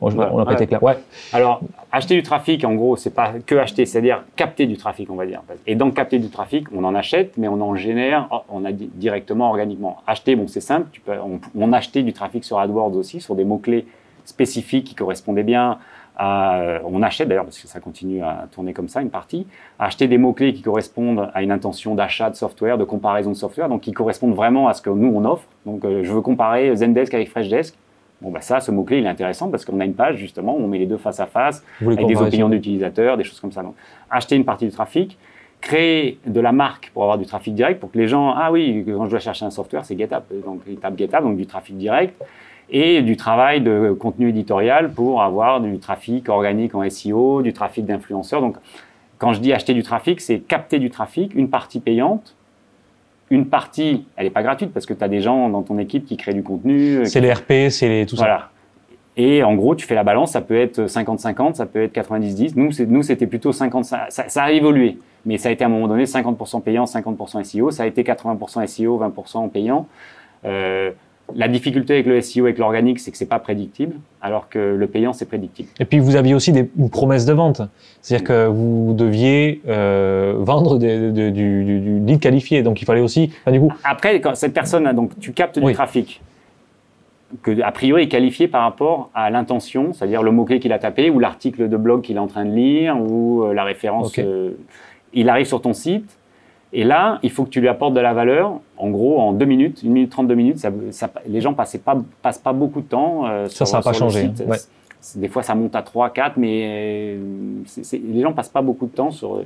on Ouais, on ouais. été clair. Ouais. Alors, acheter du trafic, en gros, c'est pas que acheter, c'est-à-dire capter du trafic, on va dire. Et dans capter du trafic, on en achète, mais on en génère, on a directement, organiquement. Acheter, bon, c'est simple. Tu peux, on, on achetait du trafic sur AdWords aussi, sur des mots-clés spécifiques qui correspondaient bien à, euh, on achète d'ailleurs, parce que ça continue à tourner comme ça, une partie, à acheter des mots-clés qui correspondent à une intention d'achat de software, de comparaison de software, donc qui correspondent vraiment à ce que nous, on offre. Donc, euh, je veux comparer Zendesk avec Freshdesk. Bon, bah ça, ce mot-clé, il est intéressant parce qu'on a une page, justement, où on met les deux face à face, avec des opinions d'utilisateurs, des choses comme ça. Donc, acheter une partie du trafic, créer de la marque pour avoir du trafic direct, pour que les gens, ah oui, quand je dois chercher un software, c'est GetUp. Donc, ils tapent donc du trafic direct, et du travail de contenu éditorial pour avoir du trafic organique en SEO, du trafic d'influenceurs. Donc, quand je dis acheter du trafic, c'est capter du trafic, une partie payante, une partie, elle n'est pas gratuite parce que tu as des gens dans ton équipe qui créent du contenu. euh, C'est les RP, c'est les, tout ça. voilà. Et en gros, tu fais la balance, ça peut être 50-50, ça peut être 90-10. Nous, c'est- nous, c'était plutôt 50 ça, ça a évolué, mais ça a été à un moment donné 50% payant, 50% SEO. Ça a été 80% SEO, 20% payant. Euh, La difficulté avec le SEO, avec l'organique, c'est que c'est pas prédictible, alors que le payant, c'est prédictible. Et puis vous aviez aussi des, une promesse de vente, c'est-à-dire que vous deviez euh, vendre des, du, du, du, lead qualifié, donc il fallait aussi. Enfin, du coup. Après, quand cette personne, donc tu captes du trafic que a priori est qualifié par rapport à l'intention, c'est-à-dire le mot-clé qu'il a tapé ou l'article de blog qu'il est en train de lire ou euh, la référence. Euh, il arrive sur ton site et là, il faut que tu lui apportes de la valeur. En gros, en deux minutes, une minute 32 minutes, ça, ça, les gens passaient pas, passent pas beaucoup de temps. Euh, ça, sur, ça n'a pas changé. Site. Ouais. Des fois, ça monte à 3, 4, mais les gens passent pas beaucoup de temps sur.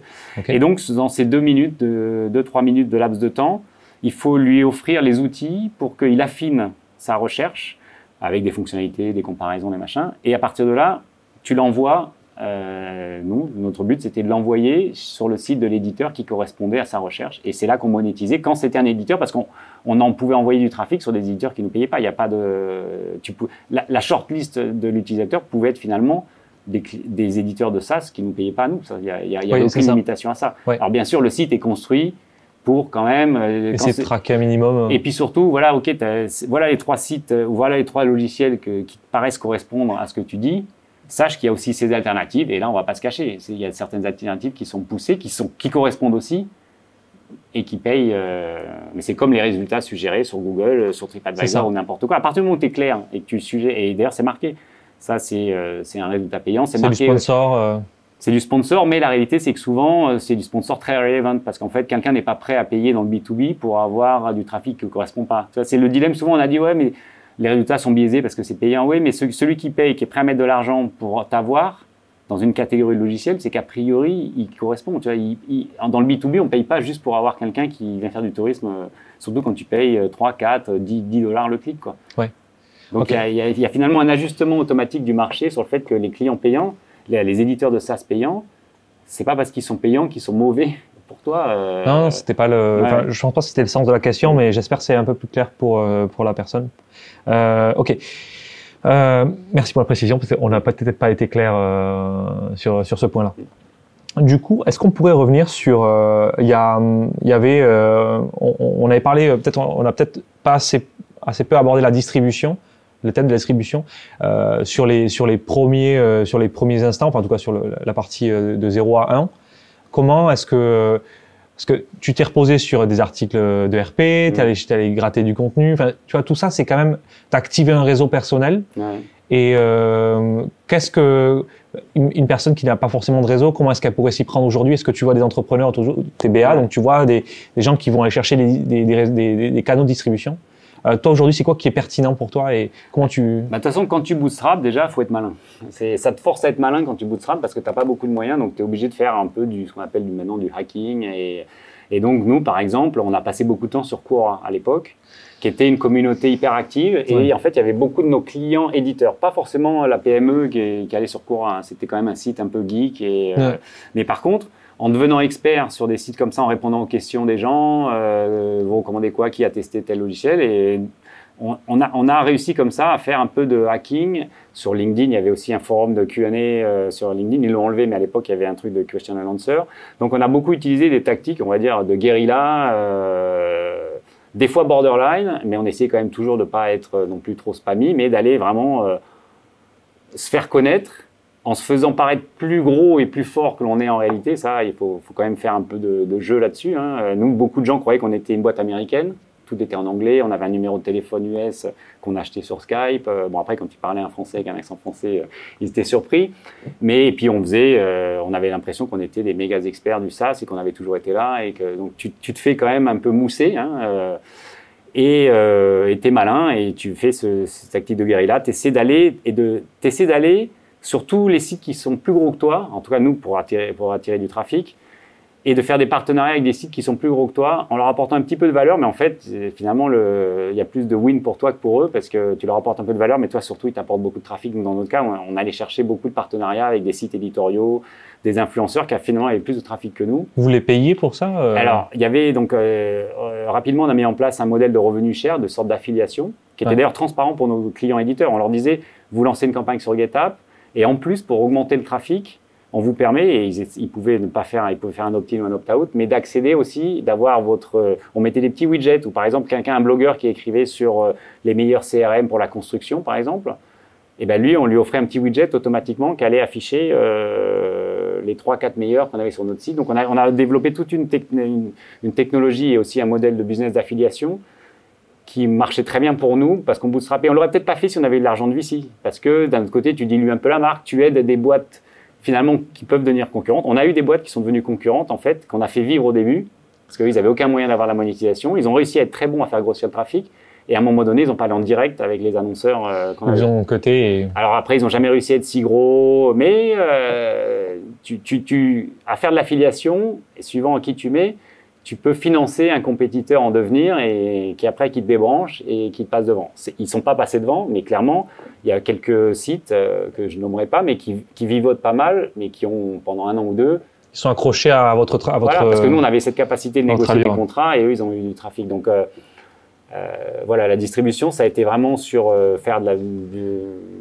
Et donc, dans ces deux minutes, de, deux, trois minutes de laps de temps, il faut lui offrir les outils pour qu'il affine sa recherche avec des fonctionnalités, des comparaisons, des machins. Et à partir de là, tu l'envoies euh, nous, notre but, c'était de l'envoyer sur le site de l'éditeur qui correspondait à sa recherche. Et c'est là qu'on monétisait quand c'était un éditeur, parce qu'on on en pouvait envoyer du trafic sur des éditeurs qui ne payaient pas. Il n'y a pas de, tu la, la shortlist de l'utilisateur pouvait être finalement des, des, éditeurs de SaaS qui ne nous payaient pas à nous. Il n'y a, y a, y a aucune limitation à ça. Alors bien sûr, le site est construit pour quand même euh, essayer de traquer un minimum. Et puis surtout, voilà, ok, voilà les trois sites, euh, voilà les trois logiciels que, qui paraissent correspondre à ce que tu dis sache qu'il y a aussi ces alternatives, et là, on ne va pas se cacher. Il y a certaines alternatives qui sont poussées, qui, sont, qui correspondent aussi, et qui payent. Euh, mais c'est comme les résultats suggérés sur Google, sur TripAdvisor ou n'importe quoi. À partir du moment où tu es clair et que tu sujet, et d'ailleurs, c'est marqué. Ça, c'est euh, un résultat payant. C'est du sponsor. Euh. C'est du sponsor, mais la réalité, c'est que souvent, c'est du sponsor très relevant parce qu'en fait, quelqu'un n'est pas prêt à payer dans le B2B pour avoir du trafic qui ne correspond pas. C'est le dilemme. Souvent, on a dit, ouais, mais les résultats sont biaisés parce que c'est payant, oui, mais celui qui paye, qui est prêt à mettre de l'argent pour t'avoir dans une catégorie de logiciels, c'est qu'a priori, il correspond. Tu vois, dans le B2B, on ne paye pas juste pour avoir quelqu'un qui vient faire du tourisme, euh, surtout quand tu payes 3, 4, 10, 10 dollars le clic. Quoi. Ouais. Donc il y, a finalement un ajustement automatique du marché sur le fait que les clients payants, les, éditeurs de SaaS payants, c'est pas parce qu'ils sont payants qu'ils sont mauvais toi. Euh, non, c'était pas le. Je pense pas que c'était le sens de la question, mais j'espère que c'est un peu plus clair pour euh, pour la personne. Euh, ok. Euh, merci pour la précision, parce qu'on n'a peut-être pas été clair sur, sur ce point-là. Du coup, est-ce qu'on pourrait revenir sur il y, a, y avait on, on, avait parlé peut-être on a peut-être pas assez assez peu abordé la distribution, le thème de la distribution sur les sur les premiers sur les premiers instants, enfin en tout cas sur le, la partie de 0 à 1. Comment est-ce que parce que tu t'es reposé sur des articles de RP, tu es, allé, allé gratter du contenu. Enfin, tu vois, tout ça, c'est quand même, tu activé un réseau personnel. Ouais. Et euh, qu'est-ce que une, personne qui n'a pas forcément de réseau, comment est-ce qu'elle pourrait s'y prendre aujourd'hui? Est-ce que tu vois des entrepreneurs, TBA, donc tu vois des, des, gens qui vont aller chercher des, des, des canaux de distribution? Euh, toi aujourd'hui, c'est quoi qui est pertinent pour toi et comment tu bah, De toute façon, quand tu bootstrap, déjà, faut être malin. Ça te force à être malin quand tu bootstrap parce que tu n'as pas beaucoup de moyens, donc tu es obligé de faire un peu du ce qu'on appelle maintenant du hacking. Et, et donc nous, par exemple, on a passé beaucoup de temps sur Quora à l'époque qui était une communauté hyper active. Et en fait, il y avait beaucoup de nos clients éditeurs, pas forcément la PME qui, qui allait sur Quora. Hein. C'était quand même un site un peu geek. Et, euh, mais par contre, en devenant expert sur des sites comme ça, en répondant aux questions des gens, euh, vous recommandez quoi, qui a testé tel logiciel, et on, a, réussi comme ça à faire un peu de hacking. Sur LinkedIn, il y avait aussi un forum de Q&A euh, sur LinkedIn. Ils l'ont enlevé, mais à l'époque, il y avait un truc de question and answer. Donc, on a beaucoup utilisé des tactiques, on va dire, de guérilla, euh, des fois borderline, mais on essayait quand même toujours de ne pas être non plus trop spammy, mais d'aller vraiment se faire connaître en se faisant paraître plus gros et plus fort que l'on est en réalité, ça, il faut, quand même faire un peu de, jeu là-dessus. Hein. Euh, nous, beaucoup de gens croyaient qu'on était une boîte américaine. Tout était en anglais. On avait un numéro de téléphone US qu'on achetait sur Skype. Euh, bon, après, quand ils parlaient un français avec un accent français, euh, ils étaient surpris. Mais puis, on faisait, on avait l'impression qu'on était des méga experts du SaaS et qu'on avait toujours été là. Et que donc, tu, tu te fais quand même un peu mousser. Hein, et euh, es malin et tu fais ce, cette tactique de guérilla. T'essaies d'aller et de t'essaies d'aller sur tous les sites qui sont plus gros que toi, en tout cas nous pour attirer, pour attirer du trafic, et de faire des partenariats avec des sites qui sont plus gros que toi, en leur apportant un petit peu de valeur, mais en fait, finalement, le, il y a plus de win pour toi que pour eux, parce que tu leur apportes un peu de valeur, mais toi surtout, ils t'apportent beaucoup de trafic. dans notre cas, on, allait chercher beaucoup de partenariats avec des sites éditoriaux, des influenceurs qui finalement avaient plus de trafic que nous. Vous les payez pour ça euh? Alors, il y avait donc euh, euh, rapidement, on a mis en place un modèle de revenu cher, de sorte d'affiliation, qui était d'ailleurs transparent pour nos clients éditeurs. On leur disait, vous lancez une campagne sur GetApp, et en plus, pour augmenter le trafic, on vous permet, et ils, pouvaient ne pas faire, ils pouvaient faire un opt-in ou un opt-out, mais d'accéder aussi, d'avoir votre, on mettait des petits widgets, ou par exemple quelqu'un, un blogueur qui écrivait sur euh, les meilleurs CRM pour la construction, par exemple, et ben lui, on lui offrait un petit widget automatiquement qui allait afficher euh, les 3-4 meilleurs qu'on avait sur notre site. Donc on a, développé toute une, technologie et aussi un modèle de business d'affiliation qui marchait très bien pour nous parce qu'on bootstrapait. On l'aurait peut-être pas fait si on avait eu de l'argent de VC. Parce que d'un autre côté, tu dilues un peu la marque, tu aides des boîtes finalement qui peuvent devenir concurrentes. On a eu des boîtes qui sont devenues concurrentes en fait, qu'on a fait vivre au début parce qu'ils n'avaient aucun moyen d'avoir la monétisation. Ils ont réussi à être très bons à faire grossir le trafic. Et à un moment donné, ils ont parlé en direct avec les annonceurs. Euh, ils ont coté. Et... Alors après, ils n'ont jamais réussi à être si gros, mais euh, tu, tu, tu, à faire de l'affiliation, suivant à qui tu mets, tu peux financer un compétiteur en devenir et qui après qui te débranche et qui te passe devant. Ils sont pas passés devant, mais clairement, il y a quelques sites euh, que je nommerai pas, mais qui, qui vivotent pas mal, mais qui ont pendant un an ou deux. Ils sont accrochés à votre. À votre voilà, parce que nous, on avait cette capacité de négocier des contrats et eux, ils ont eu du trafic. Donc, euh, euh, voilà, la distribution, ça a été vraiment sur euh, faire de la,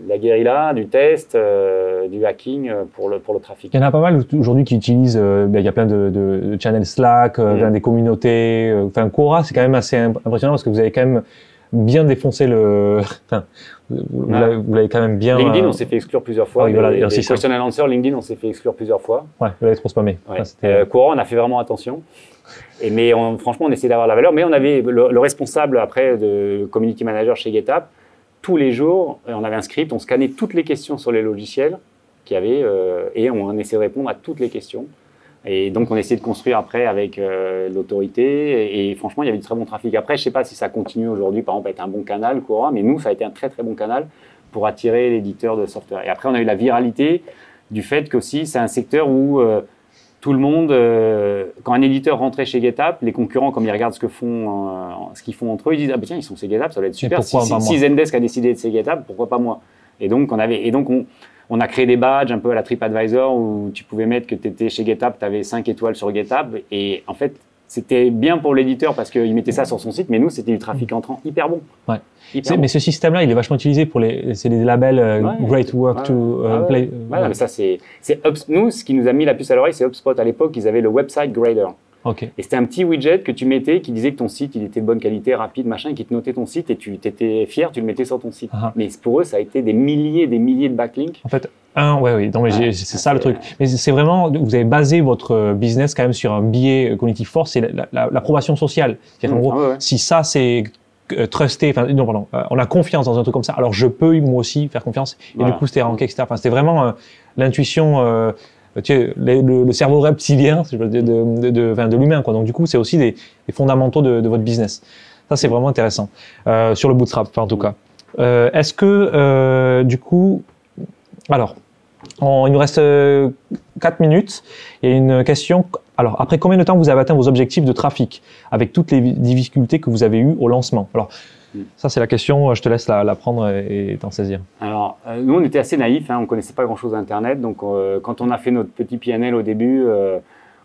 la, guérilla, du test, euh, du hacking pour le, pour le trafic. Il y en a pas mal aujourd'hui qui utilisent, ben, il y a plein de, de, channels Slack, mm. des communautés. Enfin, Quora, c'est quand même assez impressionnant parce que vous avez quand même bien défoncé le. Enfin, vous l'avez quand même bien. LinkedIn, on s'est fait exclure plusieurs fois. Oui, voilà, les, les question and LinkedIn, on s'est fait exclure plusieurs fois. Ouais, vous l'avez trop spammé. Ouais. Quora, on a fait vraiment attention. Et mais franchement, on essayait d'avoir la valeur. Mais on avait le, responsable après de community manager chez GetApp. Tous les jours, euh, on avait un script, on scannait toutes les questions sur les logiciels qu'il y avait euh, et on essayait de répondre à toutes les questions. Et donc, on essayait de construire après avec euh, l'autorité. Et, franchement, il y avait du très bon trafic. Après, je sais pas si ça continue aujourd'hui, par exemple, à être un bon canal, Quora, mais nous, ça a été un très très bon canal pour attirer l'éditeur de software. Et après, on a eu la viralité du fait qu'aussi, c'est un secteur où tout le monde, euh, quand un éditeur rentrait chez GetApp, les concurrents, comme ils regardent ce que font, euh, ce qu'ils font entre eux, ils disent ah ben tiens ils sont chez GetApp, ça va être super. Si, si, Zendesk a décidé de chez GetApp, pourquoi pas moi? Et donc on avait, et donc on, on, a créé des badges un peu à la TripAdvisor où tu pouvais mettre que tu étais chez GetApp, tu avais 5 étoiles sur GetApp, et en fait c'était bien pour l'éditeur parce qu'il mettait ça sur son site, mais nous c'était du trafic entrant hyper bon. Ouais. Mais ce système-là, il est vachement utilisé pour les, c'est les labels euh, Great Work to euh, Play. Euh, mais ça, c'est, nous, ce qui nous a mis la puce à l'oreille, c'est HubSpot. À l'époque, ils avaient le website grader. Okay. Et c'était un petit widget que tu mettais qui disait que ton site il était de bonne qualité, rapide, machin, et qui te notait ton site et tu étais fier, tu le mettais sur ton site. Ah. Mais pour eux, ça a été des milliers et des milliers de backlinks. En fait, un, ouais, oui, non, mais c'est ça le truc. Mais c'est vraiment, vous avez basé votre business quand même sur un biais cognitif fort, c'est l'approbation sociale. C'est-à-dire, en mmh. gros, ah si ça c'est euh, trusté, enfin non pardon, euh, on a confiance dans un truc comme ça, alors je peux moi aussi faire confiance. Et du coup c'était ranké, etc. Enfin, c'était vraiment euh, l'intuition, sais, le, cerveau reptilien de, l'humain. Donc du coup c'est aussi des, fondamentaux de, votre business. Ça c'est vraiment intéressant sur le bootstrap, en tout cas. Est-ce que du coup, alors il nous reste 4 minutes. Il y a une question. Alors, après combien de temps vous avez atteint vos objectifs de trafic avec toutes les difficultés que vous avez eues au lancement? Ça, c'est la question. Je te laisse la, prendre et t'en saisir. Alors, euh, nous, on était assez naïfs. Hein, on connaissait pas grand-chose d'Internet. Donc, euh, quand on a fait notre petit PNL au début, euh,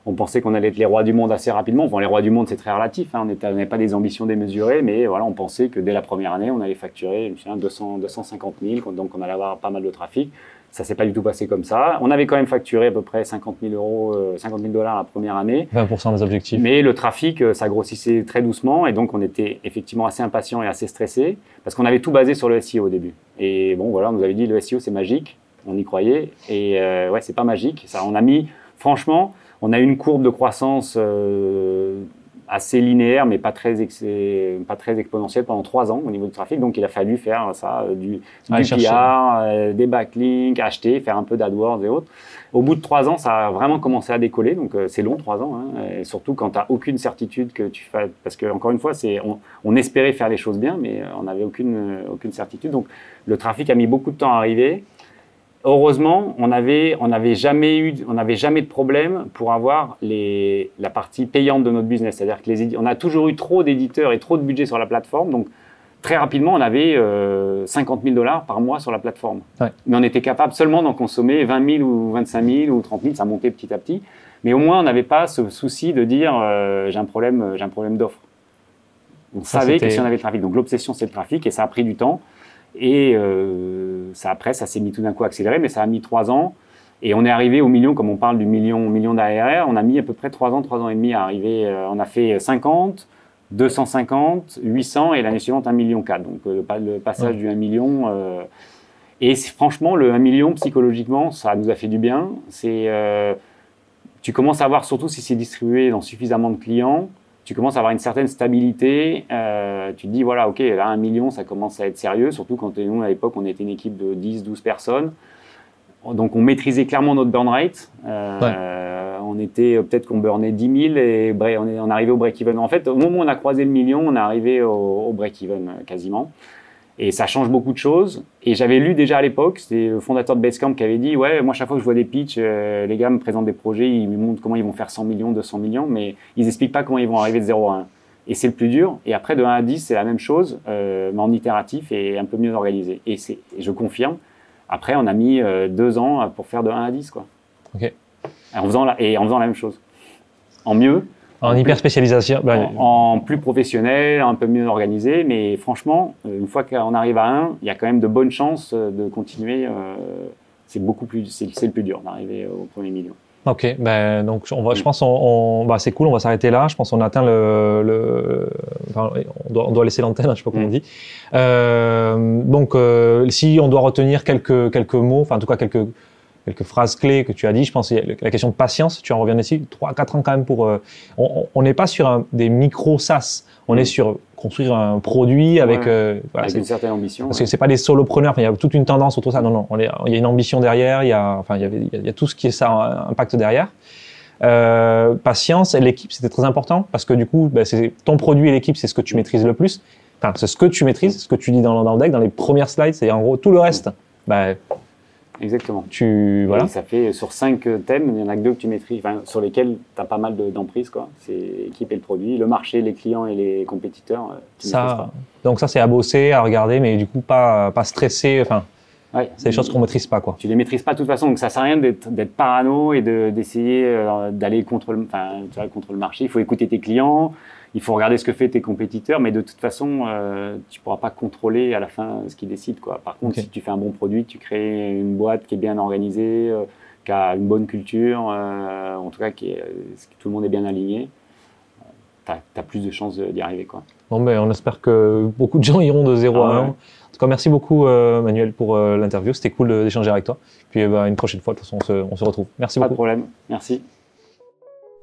on pensait qu'on allait être les rois du monde assez rapidement. Bon, les rois du monde, c'est très relatif. Hein, on n'avait pas des ambitions démesurées, mais voilà, on pensait que dès la première année, on allait facturer 200, 250 000. Donc, on allait avoir pas mal de trafic. Ça s'est pas du tout passé comme ça. On avait quand même facturé à peu près 50 000 euros, 50 euh, 000 dollars la première année. 20% des objectifs. Mais le trafic, euh, ça grossissait très doucement et donc on était effectivement assez impatient et assez stressé parce qu'on avait tout basé sur le SEO au début. Et bon, voilà, on nous avait dit le SEO c'est magique, on y croyait et euh, ouais, c'est pas magique. Ça, on a mis, franchement, on a eu une courbe de croissance euh, assez linéaire, mais pas très, pas très exponentielle pendant trois ans au niveau du trafic. Donc, il a fallu faire ça, euh, du, du PR, euh, des backlinks, acheter, faire un peu d'AdWords et autres. Au bout de trois ans, ça a vraiment commencé à décoller. Donc, euh, c'est long, trois ans. Hein, et surtout quand tu n'as aucune certitude que tu fais. Parce que, encore une fois, c'est, on, on, espérait faire les choses bien, mais on n'avait aucune, aucune certitude. Donc, le trafic a mis beaucoup de temps à arriver heureusement, on n'avait on avait jamais eu, on n'avait jamais de problème pour avoir les, la partie payante de notre business. C'est-à-dire que les, on a toujours eu trop d'éditeurs et trop de budget sur la plateforme, donc très rapidement, on avait 50 000 dollars par mois sur la plateforme. Mais on était capable seulement d'en consommer 20 000 ou 25 000 ou 30 000, ça montait petit à petit. Mais au moins, on n'avait pas ce souci de dire euh, j'ai un problème, j'ai un problème d'offre. On savait que si on avait le trafic. Donc l'obsession, c'est le trafic et ça a pris du temps. Et euh, ça, après, ça s'est mis tout d'un coup accéléré, mais ça a mis trois ans. Et on est arrivé au million, comme on parle du million, million d'ARR, on a mis à peu près 3 ans, 3 ans et demi à arriver. Euh, on a fait 50, 250, 800 et l'année suivante 1 million 4. Donc euh, le, passage du 1 million. Euh, et franchement, le 1 million, psychologiquement, ça nous a fait du bien. C'est, tu commences à voir, surtout si c'est distribué dans suffisamment de clients, tu commences à avoir une certaine stabilité. tu te dis, voilà, ok, là, 1 million, ça commence à être sérieux, surtout quand nous, à l'époque, on était une équipe de 10, 12 personnes. Donc on maîtrisait clairement notre burn rate. Euh, on était peut-être qu'on burnait 10 000 et on, est, on arrivait au break-even. En fait, au moment où on a croisé le million, on est arrivé au, break-even euh, quasiment. Et ça change beaucoup de choses. Et j'avais lu déjà à l'époque, c'était le fondateur de Basecamp qui avait dit Ouais, moi, chaque fois que je vois des pitchs, euh, les gars me présentent des projets, ils me montrent comment ils vont faire 100 millions, 200 millions, mais ils n'expliquent pas comment ils vont arriver de 0 à 1. Et c'est le plus dur. Et après, de 1 à 10, c'est la même chose, mais en itératif et un peu mieux organisé. Et, et je confirme, après, on a mis euh, deux ans pour faire de 1 à 10. Quoi. Ok. En faisant la, et en faisant la même chose. En mieux. En, hyper spécialisation. En, plus professionnel, un peu mieux organisé. Mais franchement, euh, une fois qu'on arrive à 1, il y a quand même de bonnes chances euh, de continuer. c'est beaucoup plus, c'est, le plus dur d'arriver au premier million. Ok, ben donc on va, je pense on, bah, c'est cool, on va s'arrêter là. Je pense qu'on a atteint le, le enfin, on, doit, on doit laisser l'antenne, hein, je sais pas comment on mm. dit. Euh, donc euh, si on doit retenir quelques quelques mots, enfin en tout cas quelques quelques phrases clés que tu as dit, je pense la question de patience, tu en reviens ici, 3 4 ans quand même pour euh, on n'est pas sur un, des micro SaaS, on est mm. sur construire un produit avec, euh, avec une certaine ambition. Parce que c'est pas des solopreneurs, il y a toute une tendance autour de ça. Non, non, on est, il y a une ambition derrière, il y a, enfin, il y, avait, il y a tout ce qui est ça, impact derrière. Euh, patience et l'équipe, c'était très important parce que du coup, bah, c'est ton produit et l'équipe, c'est ce que tu maîtrises le plus. Enfin, c'est ce que tu maîtrises, ce que tu dis dans, dans le deck, dans les premières slides, c'est en gros tout le reste. Bah, Exactement. Tu, voilà. ça fait sur cinq thèmes, il y en a que deux que tu maîtrises, enfin, sur lesquels tu as pas mal d'emprise. quoi. c'est l'équipe et le produit, le marché, les clients et les compétiteurs. Euh, tu ça, pas. Donc ça, c'est à bosser, à regarder, mais du coup, pas, pas stresser. Enfin, c'est des choses qu'on maîtrise pas. Quoi. Tu les maîtrises pas de toute façon, donc ça sert à rien d'être parano et d'essayer euh, d'aller contre, le, contre le marché. Il faut écouter tes clients, il faut regarder ce que fait tes compétiteurs, mais de toute façon, euh, tu pourras pas contrôler à la fin ce qu'ils décident. Quoi. Par contre, si tu fais un bon produit, tu crées une boîte qui est bien organisée, euh, qui a une bonne culture, euh, en tout cas, qui est, tout le monde est bien aligné, tu as, plus de chances d'y arriver. Quoi. Bon, mais on espère que beaucoup de gens iront de 0 à 1. En tout cas, merci beaucoup, Manuel, pour l'interview. C'était cool d'échanger avec toi. Puis, bah, une prochaine fois, de toute façon, on se, on se retrouve. Merci beaucoup. Pas de problème. Merci.